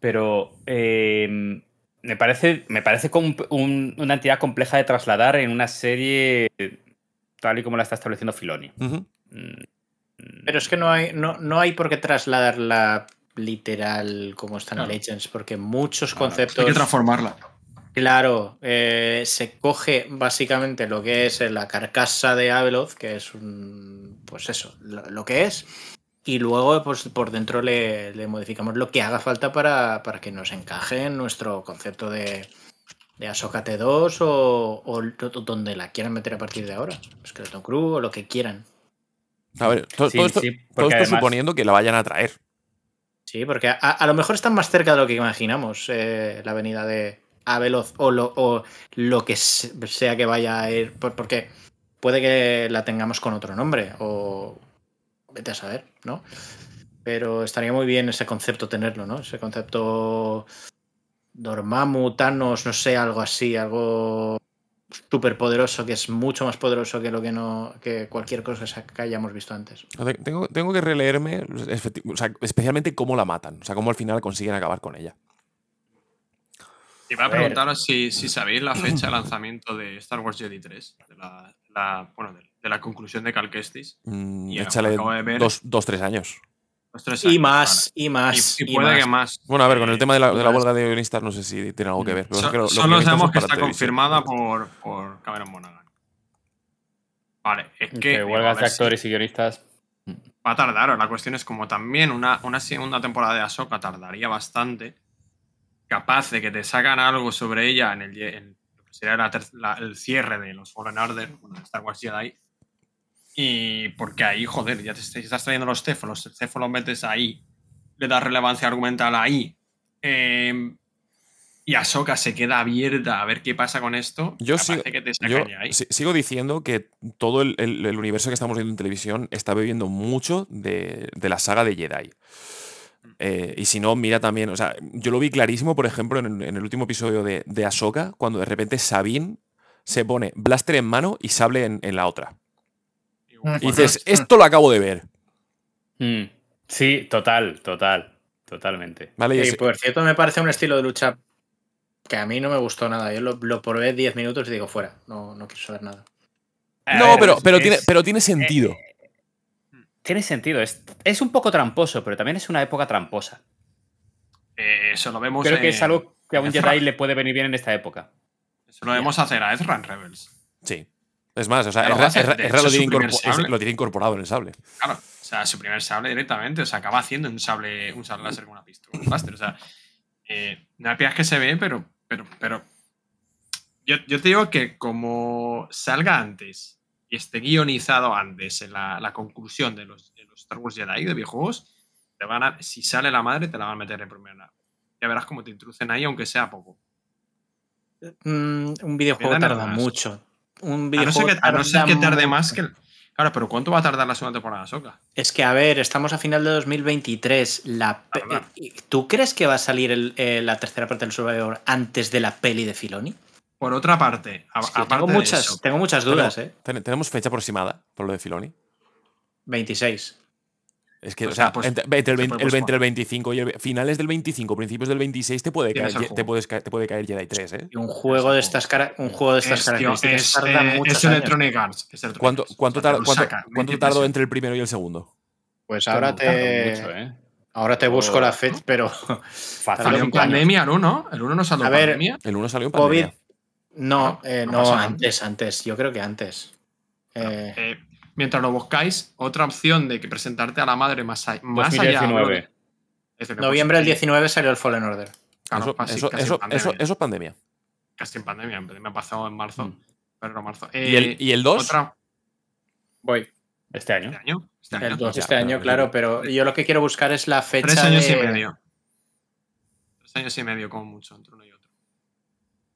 Pero eh, me parece, me parece como un- una entidad compleja de trasladar en una serie tal y como la está estableciendo Filoni. Mm, Pero es que no hay, no, no hay por qué trasladarla literal como está en Claro. Legends, porque muchos Claro, conceptos. Hay que transformarla. Claro, eh, se coge básicamente lo que es la carcasa de Abeloth, que es un. Pues eso, lo, lo que es. Y luego, pues por dentro le, le modificamos lo que haga falta para, para que nos encaje en nuestro concepto de, de Ahsoka T2 o, o donde la quieran meter a partir de ahora. Skeleton Crew o lo que quieran. A ver, to- Sí, todo esto, sí, todo porque esto además- suponiendo que la vayan a traer. Sí, porque a, a lo mejor están más cerca de lo que imaginamos eh, la venida de Abeloth o lo, o lo que se- sea que vaya a ir. por- Porque puede que la tengamos con otro nombre o vete a saber, ¿no? Pero estaría muy bien ese concepto tenerlo, ¿no? Ese concepto Dormammu, Thanos, no sé, algo así, algo súper poderoso que es mucho más poderoso que lo que no que cualquier cosa que hayamos visto antes. A Tengo, tengo que releerme, o sea, especialmente cómo la matan. O sea, cómo al final consiguen acabar con ella. Iba a A ver. preguntaros si, si sabéis la fecha de lanzamiento de Star Wars Jedi 3, de la, la- bueno, de, de la conclusión de Cal Kestis. Mm, échale acabo de ver. dos, dos, tres años. Y más, y más. Y, y y puede más. que más. Bueno, a ver, con el Eh, tema de la, de la huelga de guionistas no sé si tiene algo que ver. pero So- es que solo sabemos que está televisión. confirmada por, por Cameron Monaghan. Vale, es que. que digo, huelgas de ver si- actores y guionistas. Va a tardar, la cuestión es como también una, una segunda temporada de Ahsoka tardaría bastante. Capaz de que te sacan algo sobre ella en, el, en lo que sería la ter- la- el cierre de los Fallen Order, bueno, de Star Wars Jedi. Y porque ahí, joder, ya te est- estás trayendo los céfalos, el céfalo metes ahí, le das relevancia argumental ahí. eh, y Ahsoka se queda abierta a ver qué pasa con esto, Yo, sigo, de que te yo sacan ya ahí. si- sigo diciendo que todo el, el- el universo que estamos viendo en televisión está bebiendo mucho de, de la saga de Jedi. Eh, y si no, mira también, o sea, yo lo vi clarísimo, por ejemplo, en, en el último episodio de, de Ahsoka, cuando de repente Sabine se pone blaster en mano y sable en, en la otra. Y dices, esto lo acabo de ver. Mm. Sí, total, total. Totalmente. ¿Vale? Y ese- por cierto, me parece un estilo de lucha que a mí no me gustó nada. Yo lo, lo probé 10 minutos y digo, fuera, no, no quiero saber nada. A no, ver, pero, pero, es- tiene, pero tiene sentido. Tiene sentido. Es, es un poco tramposo, pero también es una época tramposa. Eh, eso lo vemos Creo que es algo que a un Jedi le puede venir bien en esta época. Eso lo vemos hacer a Ezra en Rebels. Sí. Es más, o sea, lo, tiene lo incorporado en el sable. Claro, o sea, su primer sable directamente, o sea, acaba haciendo un sable, un sable láser con una pistola, un blaster, o sea, eh, no hay que se ve, pero, pero, pero, yo, yo te digo que como salga antes y esté guionizado antes en la, la conclusión de los, de los Star Wars Jedi de videojuegos, te van a, si sale la madre, te la van a meter en primera. Ya verás cómo te introducen ahí, aunque sea poco. Mm, un videojuego tarda mucho. Un A no, ser que, a no ser tarda que tarde más que... el- Claro, pero ¿cuánto va a tardar la segunda temporada de Ahsoka? Es que, a ver, estamos a final de 2023. La pe- Tarda. eh, ¿Tú crees que va a salir el- eh, la tercera parte del Survivor antes de la peli de Filoni? Por otra parte, a- Es que aparte tengo, de muchas, eso, tengo muchas dudas, Tenemos- ¿eh? ten- Tenemos fecha aproximada por lo de Filoni. 26. Es que, Pues o sea, se puede- entre, entre el, se 20 puede el 20, el posponer. 25 y el finales del 25, principios del 26 te puede caer, te puedes caer, te puede caer Jedi 3, ¿eh? Y un juego de estas, cara- un juego de estas es, tío, características es, tarda eh, muchos es. Electronic Arts. es Electronic ¿Cuánto, cuánto, tar- cuánto- cuánto 20 tardó entre el primero y el segundo? Pues ahora te, mucho, ¿eh? ahora te busco Oh. la fecha, pero Fácil. Salió en pandemia el 1, el 1 no salió A en ver, pandemia. El 1 salió en COVID. pandemia. No, eh, no no, pasó nada. antes, antes. Yo creo que antes. Eh, Eh, mientras lo buscáis, otra opción de que presentarte a la madre más, a- más allá. 2019. Es decir, noviembre del pues, 19 salió el Fallen Order. claro, eso, casi- eso, casi en eso, pandemia. eso- eso es pandemia. Casi en pandemia. En pandemia pasó en marzo. Mm. Pero marzo. ¿Y el, Eh, y el 2? Otra, Voy. Este año. ¿Este año? Este año. El 2 Ya, este pero- claro, pero yo lo que quiero buscar es la fecha. Tres años de- y medio. Tres años y medio, como mucho, entre uno y otro.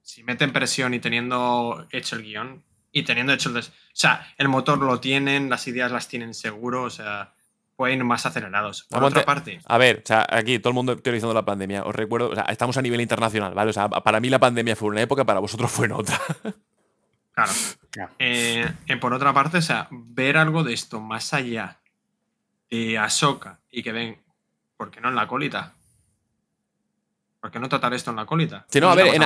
Si meten presión y teniendo hecho el guion y teniendo hecho el. des- O sea, el motor lo tienen, las ideas las tienen seguro, o sea, pueden ir más acelerados. Por Aguante. otra parte, A ver, o sea, aquí todo el mundo teorizando la pandemia. Os recuerdo, o sea, estamos a nivel internacional, ¿vale? O sea, para mí la pandemia fue una época, para vosotros fue en otra. *laughs* claro. Ya. Eh, eh, por otra parte, o sea, ver algo de esto más allá de Ahsoka y que ven, ¿por qué no en la colita? ¿Por qué no tratar esto en la colita? Si no, No a ver, en,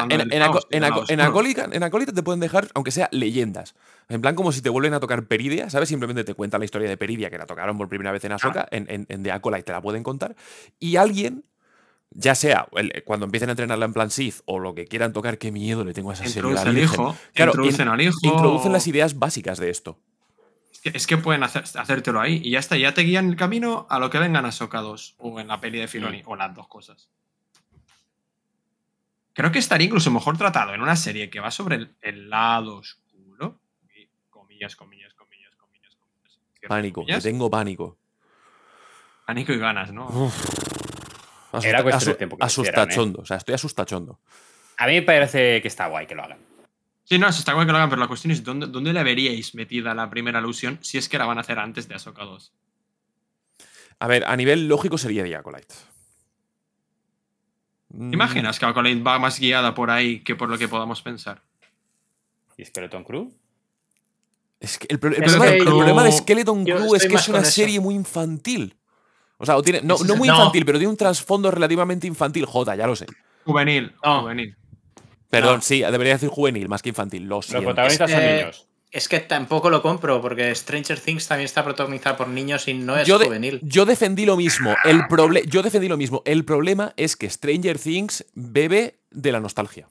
caos, acólita, en acólita te pueden dejar, aunque sea leyendas. En plan, como si te vuelven a tocar Peridia, ¿sabes? Simplemente te cuentan la historia de Peridia, que la tocaron por primera vez en Ahsoka, en, en, en The Acolyte te la pueden contar. Y alguien, ya sea el- cuando empiecen a entrenarla en plan Sith o lo que quieran tocar, qué miedo le tengo a esa serie. al hijo, Claro, introducen in- al hijo. Introducen las ideas básicas de esto. Es que, es que pueden hacer- hacértelo ahí y ya está, ya te guían el camino a lo que vengan a Ahsoka 2 o en la peli de Filoni, o las dos cosas. Creo que estaría incluso mejor tratado en una serie que va sobre el, el lado oscuro. y comillas, comillas, comillas, comillas, comillas. Pánico, comillas. tengo pánico. Pánico y ganas, ¿no? Asusta- Era cuestión de tiempo que lo hicieran, ¿eh? asustachondo, o sea, estoy asustachondo. A mí me parece que está guay que lo hagan. Sí, no, está guay que lo hagan, pero la cuestión es ¿dónde, dónde le veríais metida la primera alusión si es que la van a hacer antes de Ahsoka 2? A ver, a nivel lógico sería The Acolyte. ¿Te Mm, imaginas que Acolyte va más guiada por ahí que por lo que podamos pensar? ¿Y Skeleton Crew? Es que el, pro- el Es problema, el de Skeleton Crew es que es una eso. serie muy infantil. O sea, o tiene, no, muy no. infantil, pero tiene un trasfondo relativamente infantil. Jota, ya lo sé. Juvenil, No. juvenil. Perdón, No. sí, debería decir juvenil más que infantil. Lo Los protagonistas son niños. Es que tampoco lo compro, porque Stranger Things también está protagonizada por niños y no es Yo, de- juvenil. yo defendí lo mismo. El proble- yo defendí lo mismo. El problema es que Stranger Things bebe de la nostalgia.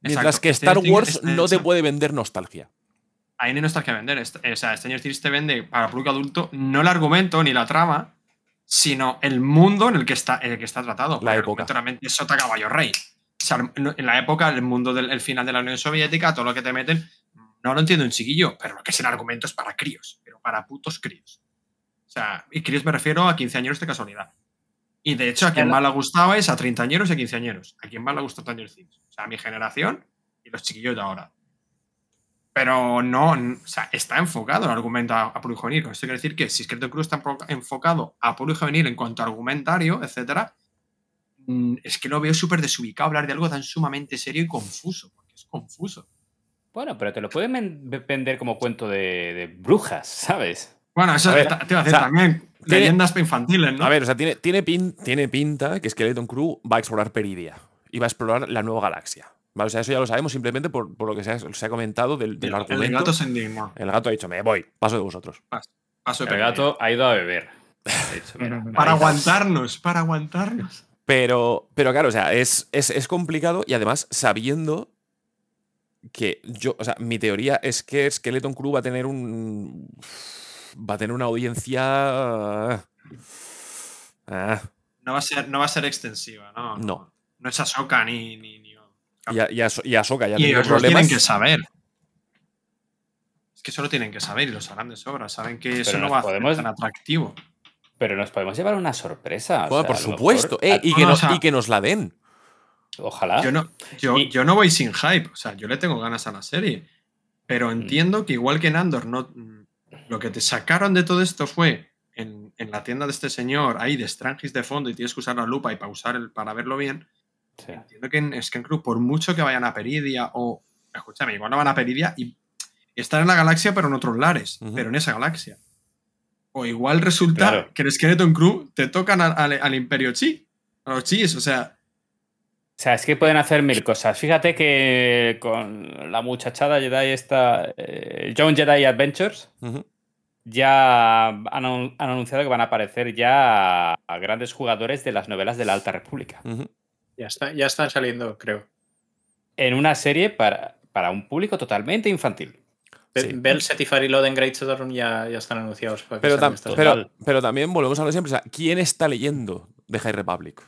Mientras Exacto. que Star Stranger Wars está no te puede vender nostalgia. ahí no está que vender. Est- O sea, Stranger Things te vende para público adulto no el argumento ni la trama, sino el mundo en el que está, en el que está tratado. El época. realmente es Sota Caballo Rey. O sea, en la época, el mundo del el final de la Unión Soviética, todo lo que te meten, no lo entiende un chiquillo, pero lo que es el argumento es para críos, pero para putos críos. O sea, y críos me refiero a 15 años de casualidad. Y de hecho, a quien más le gustaba es a treintañeros y a quinceañeros. A quien más le gustó Stranger Things. O sea, a mi generación y los chiquillos de ahora. Pero no, o sea, está enfocado el argumento a, a juvenil. Con esto quiere decir que si Skeleton Crew está enfo- enfocado a juvenil en cuanto a argumentario, etcétera, mm, es que lo veo súper desubicado hablar de algo tan sumamente serio y confuso. Porque es confuso. Bueno, pero te lo pueden ven- vender como cuento de, de brujas, *laughs* ¿sabes? Bueno, eso A ver, te iba a decir o sea, también. tiene- Leyendas infantiles, ¿no? A ver, o sea, tiene, tiene, pin- tiene pinta que Skeleton Crew va a explorar Peridia y va a explorar la nueva galaxia. ¿Vale? O sea, eso ya lo sabemos simplemente por, por lo que se ha, se ha comentado del, del el, argumento. el gato se indignó. El gato ha dicho, me voy, paso de vosotros. Paso de El gato ha ido a beber. *laughs* Ha dicho, mira, Para aguantarnos, para aguantarnos. Pero, pero claro, o sea, es, es, es complicado y además sabiendo que yo, o sea, mi teoría es que Skeleton Crew va a tener un. Va a tener una audiencia. ah, No va a ser, no va a ser extensiva, ¿no? no. No es Ahsoka ni. ni, ni- Y, a- y, Ahso- y Ahsoka ya ha y ellos problemas. tienen que saber. Es que eso lo tienen que saber y lo sabrán de sobra. Saben que eso no nos va a ser podemos- tan atractivo. Pero nos podemos llevar una sorpresa. o Bueno, sea, por supuesto. mejor- eh, y, no, que no, no- o sea- y que nos la den. Ojalá. Yo no, yo, Y- yo no voy sin hype. O sea, yo le tengo ganas a la serie. Pero entiendo que igual que en Andor, no, mm, lo que te sacaron de todo esto fue en, en la tienda de este señor, ahí de Strangis de fondo, y tienes que usar la lupa y pausar el, para verlo bien. Sí. Entiendo que en Scan Crew, por mucho que vayan a Peridia o. Escúchame, igual no van a Peridia y están en la galaxia, pero en otros lares, Ujú. pero en esa galaxia. O igual resulta Claro. que el Skeleton Crew te tocan al, al- al Imperio Chi. A los Chis, o sea. O sea, es que pueden hacer mil cosas. Fíjate que con la muchachada Jedi esta, eh, Young Jedi Adventures, ya han, anun- han anunciado que van a aparecer ya a grandes jugadores de las novelas de la Alta República. Ya, está, ya están saliendo, creo. En una serie para, para un público totalmente infantil. Sí. Bell, Set y Farilod en Great Storm ya, ya están anunciados. Para que Pero, tam- también volvemos a lo de siempre. O sea, ¿quién está leyendo The High Republic?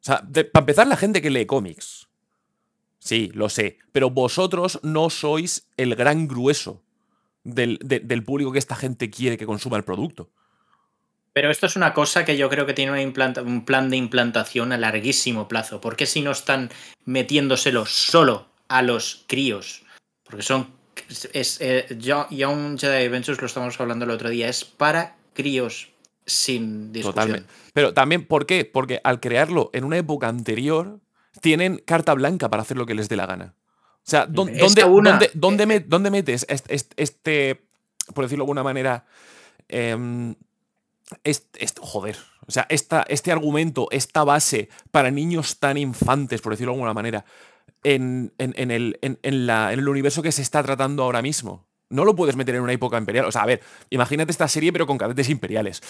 O sea, para empezar, la gente que lee cómics. Sí, lo sé. Pero vosotros no sois el gran grueso del, de- del público que esta gente quiere que consuma el producto. Pero esto es una cosa que yo creo que tiene un plan de implantación a larguísimo plazo. ¿Por qué si no están metiéndoselo solo a los críos? Porque son. Es, eh, Yo- Young Jedi Adventures, lo estamos hablando el otro día, es para críos sin discusión. Totalmente. Pero también, ¿por qué? Porque al crearlo en una época anterior, tienen carta blanca para hacer lo que les dé la gana. O sea, ¿dó- Esta ¿dónde, una- dónde- dónde me- dónde metes este, este- este, por decirlo de alguna manera, em, este, joder, o sea, esta, este argumento, esta base para niños tan infantes, por decirlo de alguna manera, en, en- en el, en la- en el universo que se está tratando ahora mismo? No lo puedes meter en una época imperial. O sea, a ver, imagínate esta serie, pero con cadetes imperiales.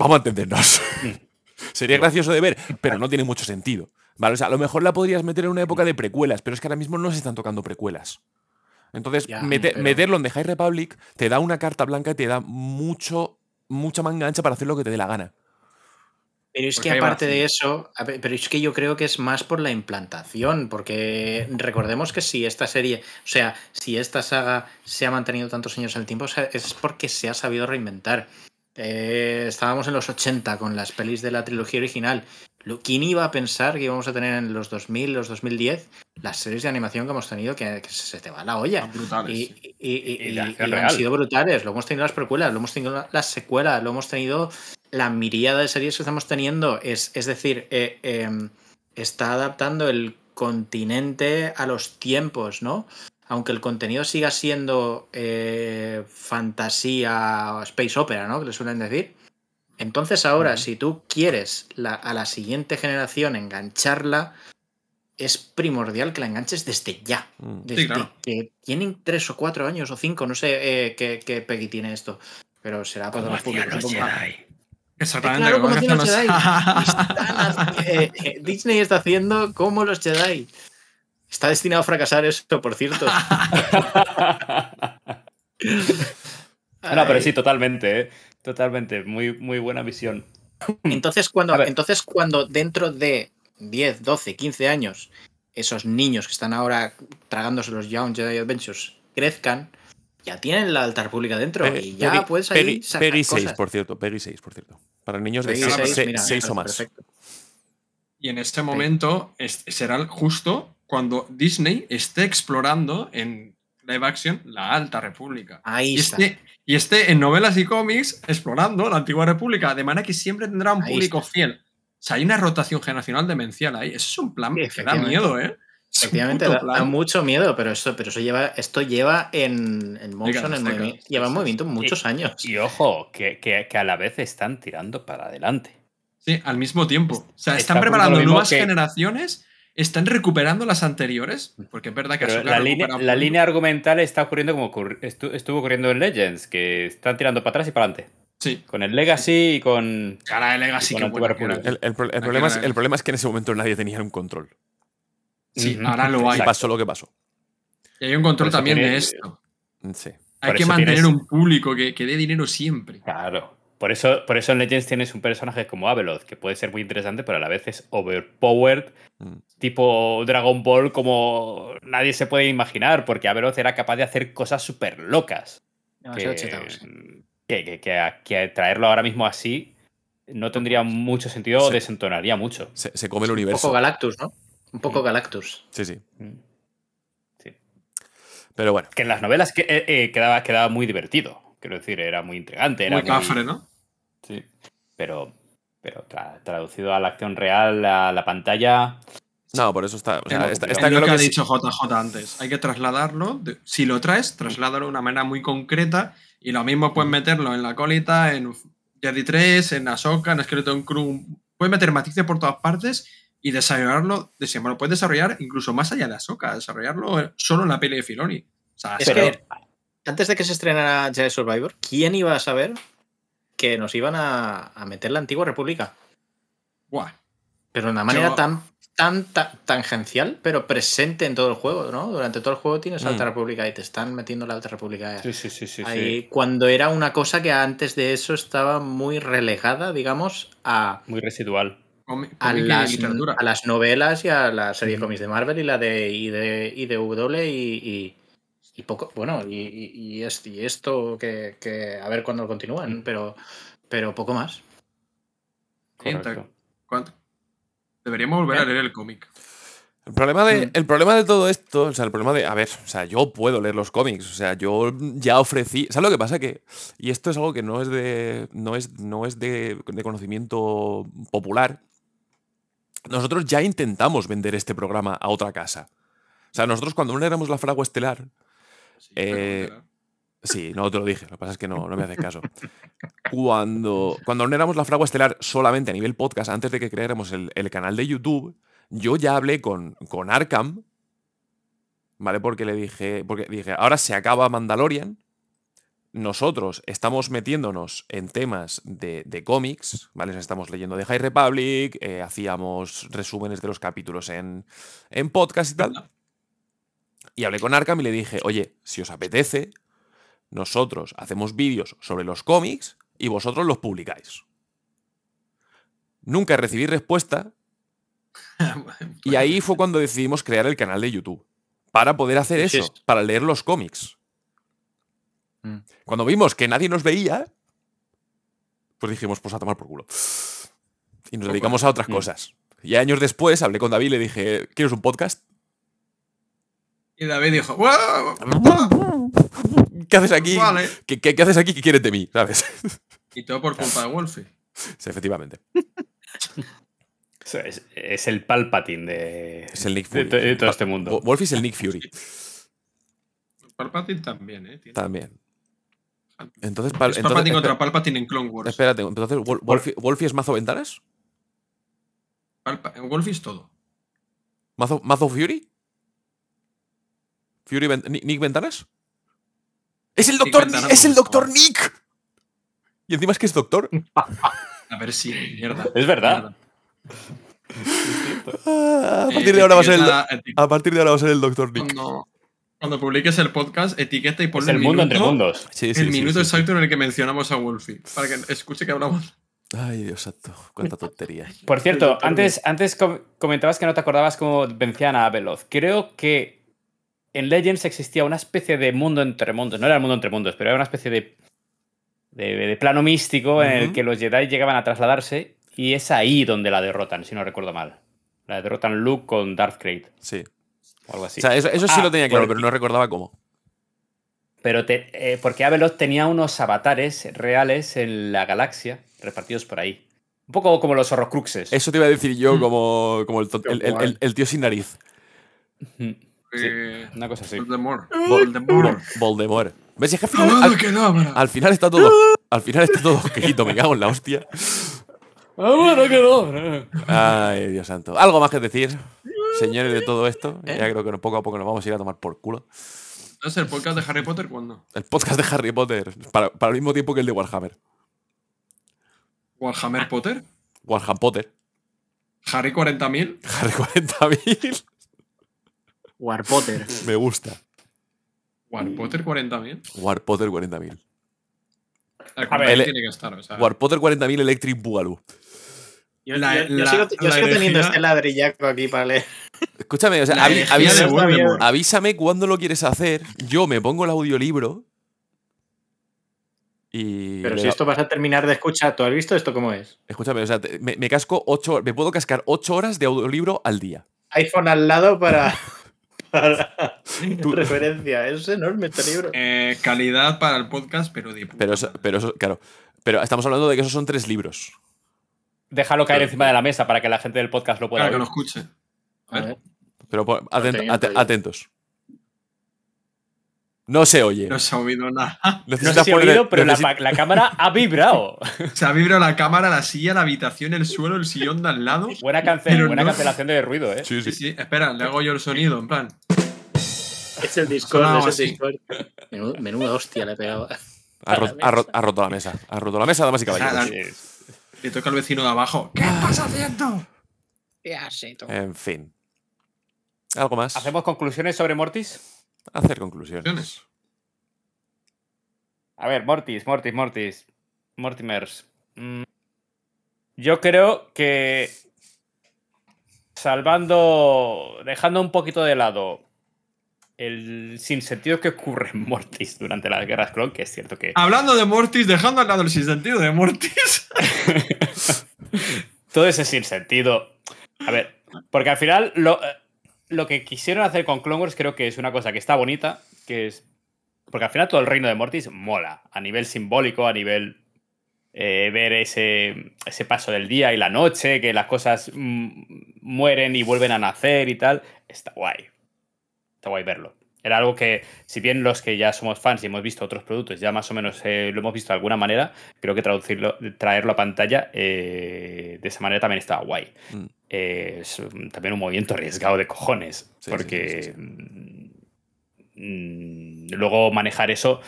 Vamos a entendernos. *laughs* Sería gracioso de ver, pero no tiene mucho sentido. ¿Vale? O sea, a lo mejor la podrías meter en una época de precuelas, pero es que ahora mismo no se están tocando precuelas. Entonces, Ya, mete- pero- meterlo en The High Republic te da una carta blanca y te da mucho, mucha manga ancha para hacer lo que te dé la gana. Pero es Porque que aparte de eso, pero es que yo creo que es más por la implantación, porque recordemos que si esta serie, o sea, si esta saga se ha mantenido tantos años en el tiempo, o sea, es porque se ha sabido reinventar. Eh, estábamos en los 80 con las pelis de la trilogía original. ¿Quién iba a pensar que íbamos a tener en los 2000, los 2010, las series de animación que hemos tenido que, que se te va la olla? Brutales. Y, y- han sido brutales. Lo hemos tenido las precuelas, lo hemos tenido la- las secuelas, lo hemos tenido la miríada de series que estamos teniendo. Es, es decir, eh, em, está adaptando el continente a los tiempos, ¿no? Aunque el contenido siga siendo eh, fantasía o space opera, ¿no? Que le suelen decir. Entonces ahora, si tú quieres la- a la siguiente generación engancharla, es primordial que la enganches desde ya. Mm. Desde claro. que tienen tres o cuatro años o cinco, no sé eh, qué, qué Peggy tiene esto. Pero será para todos los públicos. Exactamente. Claro, como los Jedi. *laughs* Están eh, eh, Disney está haciendo como los Jedi. Está destinado a fracasar esto, por cierto. *laughs* *laughs* No, pero sí, totalmente, ¿eh? Totalmente. Muy, muy buena visión. Entonces cuando, entonces, cuando dentro de 10, 12, 15 años, esos niños que están ahora tragándose los Young Jedi Adventures crezcan, ya tienen la Alta República dentro Pe- y ya Peggy- puedes ahí Peggy- sacar Peggy 6, cosas. por cierto. Peggy 6, por cierto. Para niños de Seis, 6 seis, mira, o más. perfecto. Y en este momento es- será justo cuando Disney esté explorando en live action la Alta República. Ahí y, está. esté, y esté en novelas y cómics explorando la Antigua República, de manera que siempre tendrá un Ahí público fiel. O sea, hay una rotación generacional demencial ahí. Eso es un plan que da miedo, ¿eh? Efectivamente, da, mucho miedo, pero esto, pero eso lleva, esto lleva en, en motion, en Décadas, movimi- décadas. lleva en movimiento muchos años. Y ojo, que, que- que a la vez están tirando para adelante. Sí, al mismo tiempo. O sea, Está están preparando nuevas que- generaciones, están recuperando las anteriores, porque es verdad que Pero la línea, la argumental está ocurriendo como ocurri- estu- estuvo ocurriendo en Legends, que están tirando para atrás y para adelante. Sí. Con el Legacy y con. Cara de Legacy, que. El, el pro- el problema es, era- el problema es que en ese momento nadie tenía un control. Sí, ahora lo hay. Y pasó lo que pasó. Y hay un control también de esto. Sí. Hay que mantener tienes- un público que, que dé dinero siempre. Claro. Por eso, por eso en Legends tienes un personaje como Abeloth, que puede ser muy interesante, pero a la vez es overpowered, Mm. tipo Dragon Ball, como nadie se puede imaginar, porque Abeloth era capaz de hacer cosas súper locas. Que, que, que- que a- que traerlo ahora mismo así no tendría mucho sentido o desentonaría mucho. Se, se come el Un poco universo. Galactus, ¿no? Un poco Galactus. Sí, sí. Mm. Sí. Pero bueno. Que en las novelas eh, eh, quedaba, quedaba muy divertido. Quiero decir, era muy intrigante. Era Muy cafre, ¿no? Sí. Pero, pero tra- traducido a la acción real, a la pantalla. No, por eso está. o sea, Es lo- está, es está lo claro que ha dicho JJ antes. Hay que trasladarlo. de- si lo traes, trasládalo de una manera muy concreta. Y lo mismo puedes meterlo en la colita, en Jedi 3, en Ahsoka, en Skeleton Crew. Puedes meter matices por todas partes y desarrollarlo. de- Lo puedes desarrollar incluso más allá de Ahsoka. Desarrollarlo solo en la peli de Filoni. O sea, Es que antes de que se estrenara Jedi Survivor, ¿quién iba a saber que nos iban a, a meter la antigua república? Buah. Pero de una manera Yo- tan, tan, ta- tangencial, pero presente en todo el juego, ¿no? Durante todo el juego tienes la Mm. Alta República y te están metiendo la Alta República Sí, sí, sí, sí. ahí. sí. Cuando era una cosa que antes de eso estaba muy relegada, digamos, a, Muy residual. a, las, a las novelas y a la serie de cómics de Marvel y la de ID, IDW y, y, y poco, bueno, y, y- y es- y esto que, que a ver cuándo continúan, pero, pero poco más. Correcto. ¿Cuánto? Deberíamos volver a leer el cómic. El problema, de, Mm. el problema de todo esto, o sea, el problema de, a ver, o sea, yo puedo leer los cómics, o sea, yo ya ofrecí, ¿sabes lo que pasa? Que, y esto es algo que no es de, no es, no es de, de conocimiento popular, nosotros ya intentamos vender este programa a otra casa. O sea, nosotros cuando no éramos la fragua estelar, eh, sí, no te lo dije, lo que pasa es que no, no me haces caso. *laughs* Cuando, cuando no éramos la fragua estelar solamente a nivel podcast, antes de que creáramos el, el canal de YouTube, yo ya hablé con, con Arkham, ¿vale? Porque le dije, porque dije, ahora se acaba Mandalorian, nosotros estamos metiéndonos en temas de, de cómics, ¿vale? Estamos leyendo de High Republic, eh, hacíamos resúmenes de los capítulos en, en podcast y tal. Y hablé con Arkham y le dije, oye, si os apetece, nosotros hacemos vídeos sobre los cómics y vosotros los publicáis. Nunca recibí respuesta *laughs* y ahí fue cuando decidimos crear el canal de YouTube. Para poder hacer eso, para leer los cómics. Mm. Cuando vimos que nadie nos veía, pues dijimos, pues a tomar por culo. Y nos dedicamos a otras Mm. cosas. Y años después hablé con David y le dije, ¿quieres un podcast? Y David dijo, "Wow". ¿Qué haces aquí? Vale. ¿Qué, qué- qué haces aquí? ¿Qué quieres de mí? ¿Sabes? Y todo por culpa de Wolfie. Sí, efectivamente. Es, es el Palpatine de, Es el Nick de, Fury. to- de todo este mundo. Wo- Wolf es el Nick Fury. Palpatine también, ¿eh? Tiene- También. Entonces, Pal- Es entonces- Palpatine contra Palpatine en Clone Wars. Espérate, entonces, Wol- Wolfie, ¿Wolfie es mazo ventanas? Palpa- Wolfie es todo. ¿Mazo, mazo Fury? ¿Fury Nick Ventanas? ¡Es el doctor Ventanas Nick! ¡Es el doctor. Nick! Y encima es que es doctor. A ver si, mierda. Es verdad. A Eh, partir de ahora va a ser el, a partir de ahora va a ser el doctor Nick. Cuando, cuando publiques el podcast, etiqueta y Es ponle el mundo entre minuto- mundos. Sí, sí, el sí, minuto sí, sí. exacto en el que mencionamos a Wolfie. Para que escuche que hablamos. Ay, Dios santo. Cuánta tontería. Por cierto, antes, antes com- comentabas que no te acordabas cómo vencían a Abeloth. Creo que en Legends existía una especie de mundo entre mundos. No era el mundo entre mundos, pero era una especie de de, de plano místico en el que los Jedi llegaban a trasladarse y es ahí donde la derrotan, si no recuerdo mal. La derrotan Luke con Darth Krayt. Sí. O algo así. O sea, eso, eso sí Ah, lo tenía claro, porque- pero no recordaba cómo. Pero te- eh, porque Abeloth tenía unos avatares reales en la galaxia repartidos por ahí. Un poco como los horrocruxes. Eso te iba a decir yo Mm. como, como el- el tío sin nariz. Sí, Eh, una cosa así. Voldemort. Vol- Voldemort. Vol- Voldemort. ¿Ves? Es que al final, al, final está todo. Al final está todo escrito, me cago en la hostia. Ah, bueno, que no. Ay, Dios santo. ¿Algo más que decir, señores, de todo esto? Ya creo que poco a poco nos vamos a ir a tomar por culo. ¿No es el podcast de Harry Potter cuándo? El podcast de Harry Potter, para, para el mismo tiempo que el de Warhammer. Warhammer Potter. Warhammer Potter. Harry 40.000. Harry 40.000. War Potter. *laughs* Me gusta. War Potter 40.000. War Potter 40.000. El A ver, el- tiene que estar, o sea. War Potter 40.000 Electric Boogaloo. Yo, La- yo- yo la- sigo, yo la sigo teniendo este ladrillaco aquí para leer. Escúchame, o sea, avi- avisa- avísame cuándo lo quieres hacer. Yo me pongo el audiolibro. Y. Pero si esto vas a terminar de escuchar, ¿tú has visto esto cómo es? Escúchame, o sea, te- me, me casco ocho, me puedo cascar 8 horas de audiolibro al día. iPhone al lado para, *laughs* para Tú- *laughs* referencia. Es enorme este libro. Eh, calidad para el podcast, pero de puta Pero eso, pero eso, claro. Pero estamos hablando de que esos son tres libros. Déjalo caer encima de la mesa para que la gente del podcast lo pueda Claro, que ver. lo escuche. A ver, ver. Pero atent- atentos. No se oye. no se ha oído nada. *laughs* No se ha poner- oído, pero la, cámara ha vibrado. *laughs* Se ha vibrado la cámara, la silla, la habitación, el suelo, el sillón de al lado. Buena, cancel, Pero buena no- cancelación de ruido, ¿eh? Sí, Sí, sí. sí, espera, le hago yo el sonido, en plan. Es el Discord, es el. Discord. Menudo- menuda hostia le he pegado. Ha, ro- ha ro- ha roto la mesa. Ha roto la mesa, damas y caballeros. Le toca al vecino de abajo. ¿Qué estás haciendo? En fin. ¿Algo más? ¿Hacemos conclusiones sobre Mortis? Hacer conclusiones. A ver, Mortis, Mortis, Mortis. Mortimers. Mm, Yo creo que. Salvando. Dejando un poquito de lado. El sinsentido que ocurre en Mortis durante las guerras clon, que es cierto que. Hablando de Mortis, dejando al lado el sinsentido de Mortis. *laughs* todo ese sinsentido. A ver, porque al final lo, lo que quisieron hacer con Clone Wars creo que es una cosa que está bonita, que es... Porque al final todo el reino de Mortis mola, a nivel simbólico, a nivel eh, ver ese, ese paso del día y la noche, que las cosas mm, mueren y vuelven a nacer y tal, está guay. Está guay verlo. Era algo que, si bien los que ya somos fans y hemos visto otros productos, ya más o menos eh, lo hemos visto de alguna manera, creo que traducirlo, traerlo a pantalla eh, de esa manera también estaba guay. Mm. Eh, es también un movimiento arriesgado de cojones, Sí, porque sí, sí, mm, luego manejar eso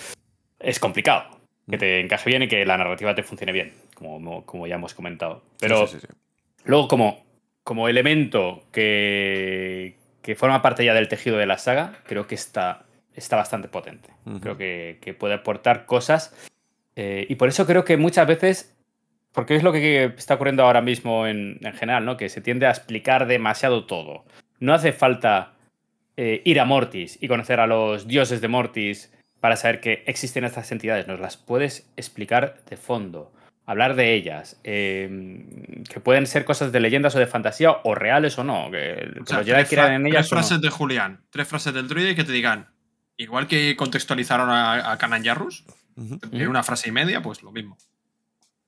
es complicado. Que te encaje bien y que la narrativa te funcione bien, como, como ya hemos comentado. Pero. Luego, como, como elemento que, que forma parte ya del tejido de la saga, creo que está, está bastante potente. Creo que, que puede aportar cosas. eh, y por eso creo que muchas veces, porque es lo que está ocurriendo ahora mismo en, en general, ¿no? que se tiende a explicar demasiado todo. No hace falta eh, ir a Mortis y conocer a los dioses de Mortis para saber que existen estas entidades. Nos las puedes explicar de fondo hablar de ellas, eh, que pueden ser cosas de leyendas o de fantasía, o reales o no, que, que O sea, los Jedi tres, crean fra- en tres ellas no. frases de Julián, tres frases del druide que te digan, igual que contextualizaron a, a Kanan Jarrus, Ujú. en una frase y media, pues lo mismo.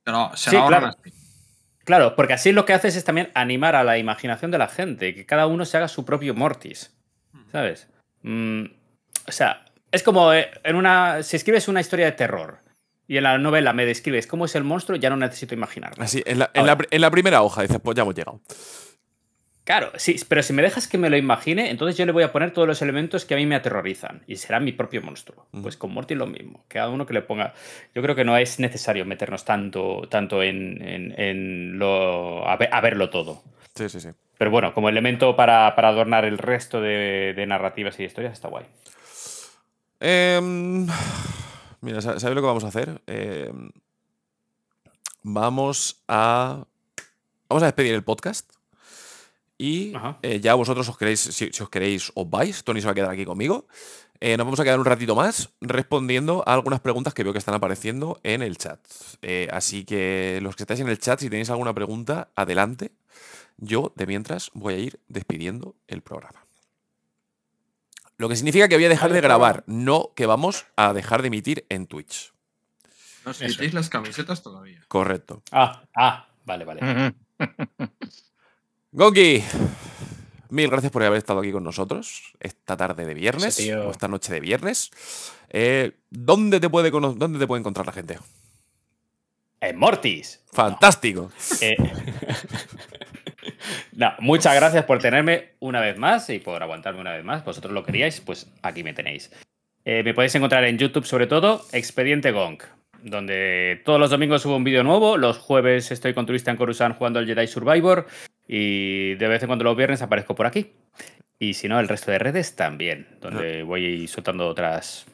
Pero se Sí, lo ahorran claro. así. Claro, porque así lo que haces es también animar a la imaginación de la gente, que cada uno se haga su propio Mortis, ¿sabes? Mm, o sea, es como eh, en una... Si escribes una historia de terror y en la novela me describes cómo es el monstruo, ya no necesito imaginarlo. Así, en la, en la pri- en la primera hoja dices, pues ya hemos llegado. Claro, sí, pero si me dejas que me lo imagine, entonces yo le voy a poner todos los elementos que a mí me aterrorizan y será mi propio monstruo. Pues con Morty lo mismo, cada uno que le ponga. Yo creo que no es necesario meternos tanto, tanto en, en- en lo, a, ver- a verlo todo. Sí, sí, sí. Pero bueno, como elemento para, para adornar el resto de, de narrativas y historias está guay. Em, mira, ¿sabes lo que vamos a hacer? Em, vamos a. Vamos a despedir el podcast. Y eh, ya vosotros os queréis, si, si os queréis, os vais. Tony se va a quedar aquí conmigo. Eh, nos vamos a quedar un ratito más respondiendo a algunas preguntas que veo que están apareciendo en el chat. Eh, así que los que estáis en el chat, si tenéis alguna pregunta, adelante. Yo, de mientras, voy a ir despidiendo el programa. Lo que significa que voy a dejar de grabar, no que vamos a dejar de emitir en Twitch. No os quitéis las camisetas todavía. Correcto. Ah, ah, vale, vale. *laughs* Gonki, mil gracias por haber estado aquí con nosotros esta tarde de viernes, Sí, o esta noche de viernes. Eh, ¿dónde, te puede cono- ¿Dónde te puede encontrar la gente? En Mortis. Fantástico. Eh, *laughs* no, muchas gracias por tenerme una vez más y por aguantarme una vez más. Vosotros lo queríais, pues aquí me tenéis. Eh, me podéis encontrar en YouTube, sobre todo, Expediente Gong, donde todos los domingos subo un vídeo nuevo. Los jueves estoy con Turista en Coruscant jugando al Jedi Survivor. Y de vez en cuando los viernes aparezco por aquí. Y si no, el resto de redes también, donde voy soltando otras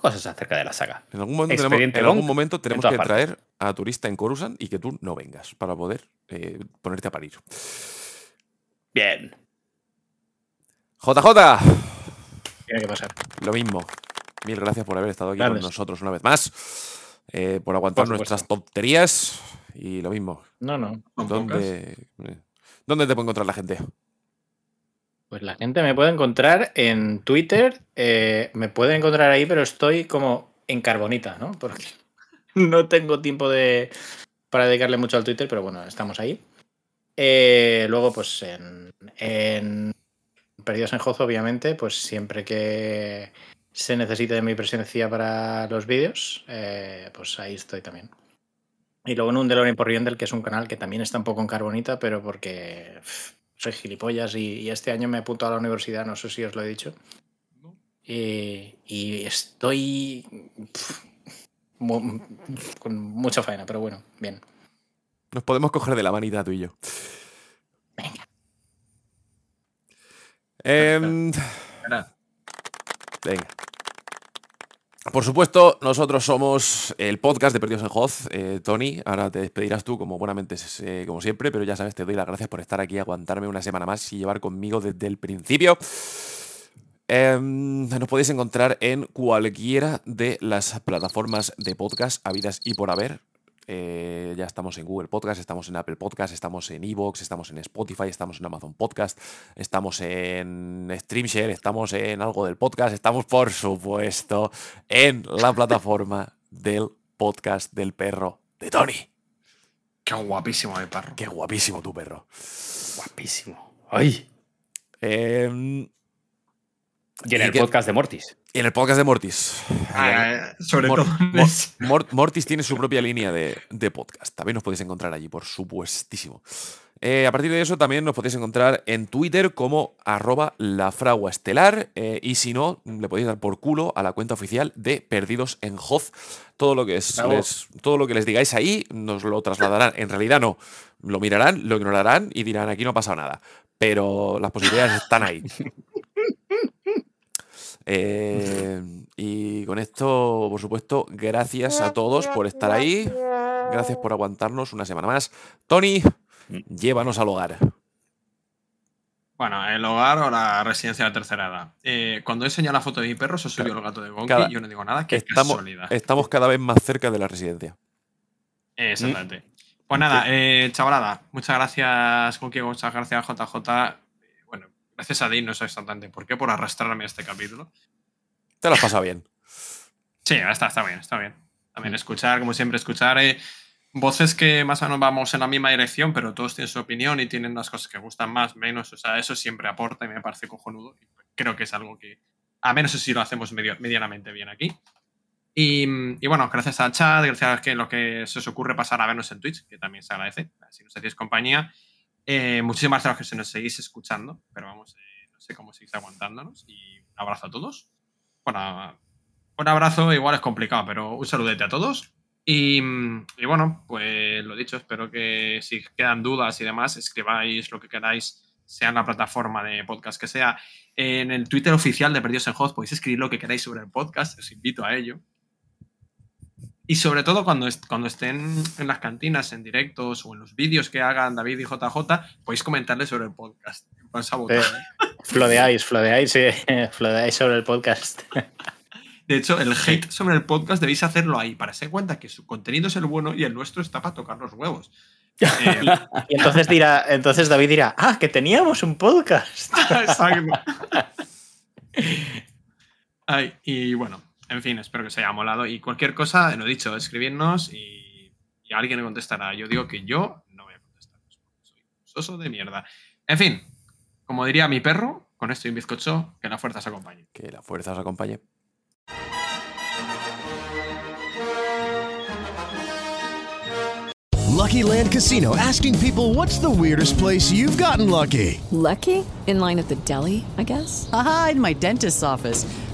cosas acerca de la saga. En algún momento, tenemos, en algún momento que partes. traer a turista en Coruscant y que tú no vengas para poder eh, ponerte a parir. Bien. JJ, Tiene que pasar. lo mismo. Mil gracias por haber estado aquí Grandes. con nosotros una vez más. eh, por aguantar Por nuestras tonterías. Y lo mismo. No, no. ¿Dónde, eh, ¿Dónde te puede encontrar la gente? Pues la gente me puede encontrar en Twitter. eh, me puede encontrar ahí, pero estoy como en carbonita, ¿no? Porque *laughs* no tengo tiempo de para dedicarle mucho al Twitter, pero bueno, estamos ahí. Eh, luego, pues en, en Perdidos en Hoz, obviamente, pues siempre que se necesite de mi presencia para los vídeos, eh, pues ahí estoy también. Y luego en un DeLorean por Riendel, que es un canal que también está un poco en carbonita, pero porque soy gilipollas y, y este año me apunto a la universidad, no sé si os lo he dicho. Y, y estoy pff, mu- con mucha faena, pero bueno, bien. Nos podemos coger de la manita tú y yo. Em, venga. Por supuesto, nosotros somos el podcast de Perdidos en Hoz. Eh, Tony, ahora te despedirás tú como buenamente eh, como siempre, pero ya sabes, te doy las gracias por estar aquí, aguantarme una semana más y llevar conmigo desde el principio. Em, nos podéis encontrar en cualquiera de las plataformas de podcast habidas y por haber. Eh, ya estamos en Google Podcast, estamos en Apple Podcast, estamos en Evox, estamos en Spotify, estamos en Amazon Podcast, estamos en Streamshare, estamos en algo del podcast, estamos por supuesto en la plataforma del podcast del perro de Tony. Qué guapísimo el perro. Qué guapísimo tu perro. Guapísimo. ¡Ay! Em, Y en ¿Y el podcast de Mortis. Y en el podcast de Mortis. Ah, sobre Mor- todo. Mor- Mor- Mortis tiene su propia línea de, de podcast. También nos podéis encontrar allí, por supuestísimo. Eh, a partir de eso, también nos podéis encontrar en Twitter como arroba lafraguaestelar. eh, y si no, le podéis dar por culo a la cuenta oficial de Perdidos en Hoz. Todo lo que, es, les- todo lo que les digáis ahí nos lo trasladarán. En realidad no. Lo mirarán, lo ignorarán y dirán aquí no ha pasado nada. Pero las posibilidades están ahí. *laughs* Eh, y con esto, por supuesto, gracias a todos por estar ahí. Gracias por aguantarnos una semana más. Tony, llévanos al hogar. Bueno, el hogar o la residencia de la tercera edad. Eh, cuando he enseñado la foto de mi perro, se subió el gato de. Cada- Yo no digo nada, qué Estamos, casualidad. estamos cada vez más cerca de la residencia. Exactamente. Pues nada, eh, chavalada, muchas gracias, Gonki, muchas gracias, JJ. Gracias a Dean, no sé exactamente por qué, por arrastrarme a este capítulo. Te lo has pasado bien. Sí, está, está bien, está bien. También escuchar, como siempre, escuchar eh, voces que más o menos vamos en la misma dirección, pero todos tienen su opinión y tienen unas cosas que gustan más, menos. O sea, eso siempre aporta y me parece cojonudo. Y Creo que es algo que, a menos si lo hacemos medio- medianamente bien aquí. Y, y bueno, gracias al chat, gracias a que lo que se os ocurre pasar a vernos en Twitch, que también se agradece, si nos hacéis compañía. Eh, muchísimas gracias nos seguís escuchando, pero vamos, eh, no sé cómo seguís aguantándonos. Y un abrazo a todos. Bueno, un abrazo, igual es complicado, pero un saludete a todos. Y, bueno, pues lo dicho, espero que si quedan dudas y demás, escribáis lo que queráis, sea en la plataforma de podcast que sea. En el Twitter oficial de Perdidos en Host podéis escribir lo que queráis sobre el podcast, os invito a ello. Y sobre todo cuando, est- cuando estén en las cantinas, en directos o en los vídeos que hagan David y JJ, podéis comentarles sobre el podcast. en plan sabotaje. Eh, *laughs* Flodeáis, flodeáis, sí, *laughs* flodeáis sobre el podcast. De hecho, el hate sobre el podcast debéis hacerlo ahí, para darse cuenta que su contenido es el bueno y el nuestro está para tocar los huevos. *laughs* Eh, Y entonces dirá, entonces David dirá, ah, que teníamos un podcast. Exacto. Ay, y bueno, en fin, espero que os haya molado. Y cualquier cosa, lo dicho, escribirnos y, y alguien me contestará. Yo digo que yo no voy a contestar. Soy un soso de mierda. En fin, como diría mi perro, con esto y un bizcocho, que la fuerza os acompañe. Que la fuerza os acompañe. Lucky Land Casino asking people what's the weirdest place you've gotten lucky? Lucky? In line at the deli, I guess? Aha, in my dentist's office.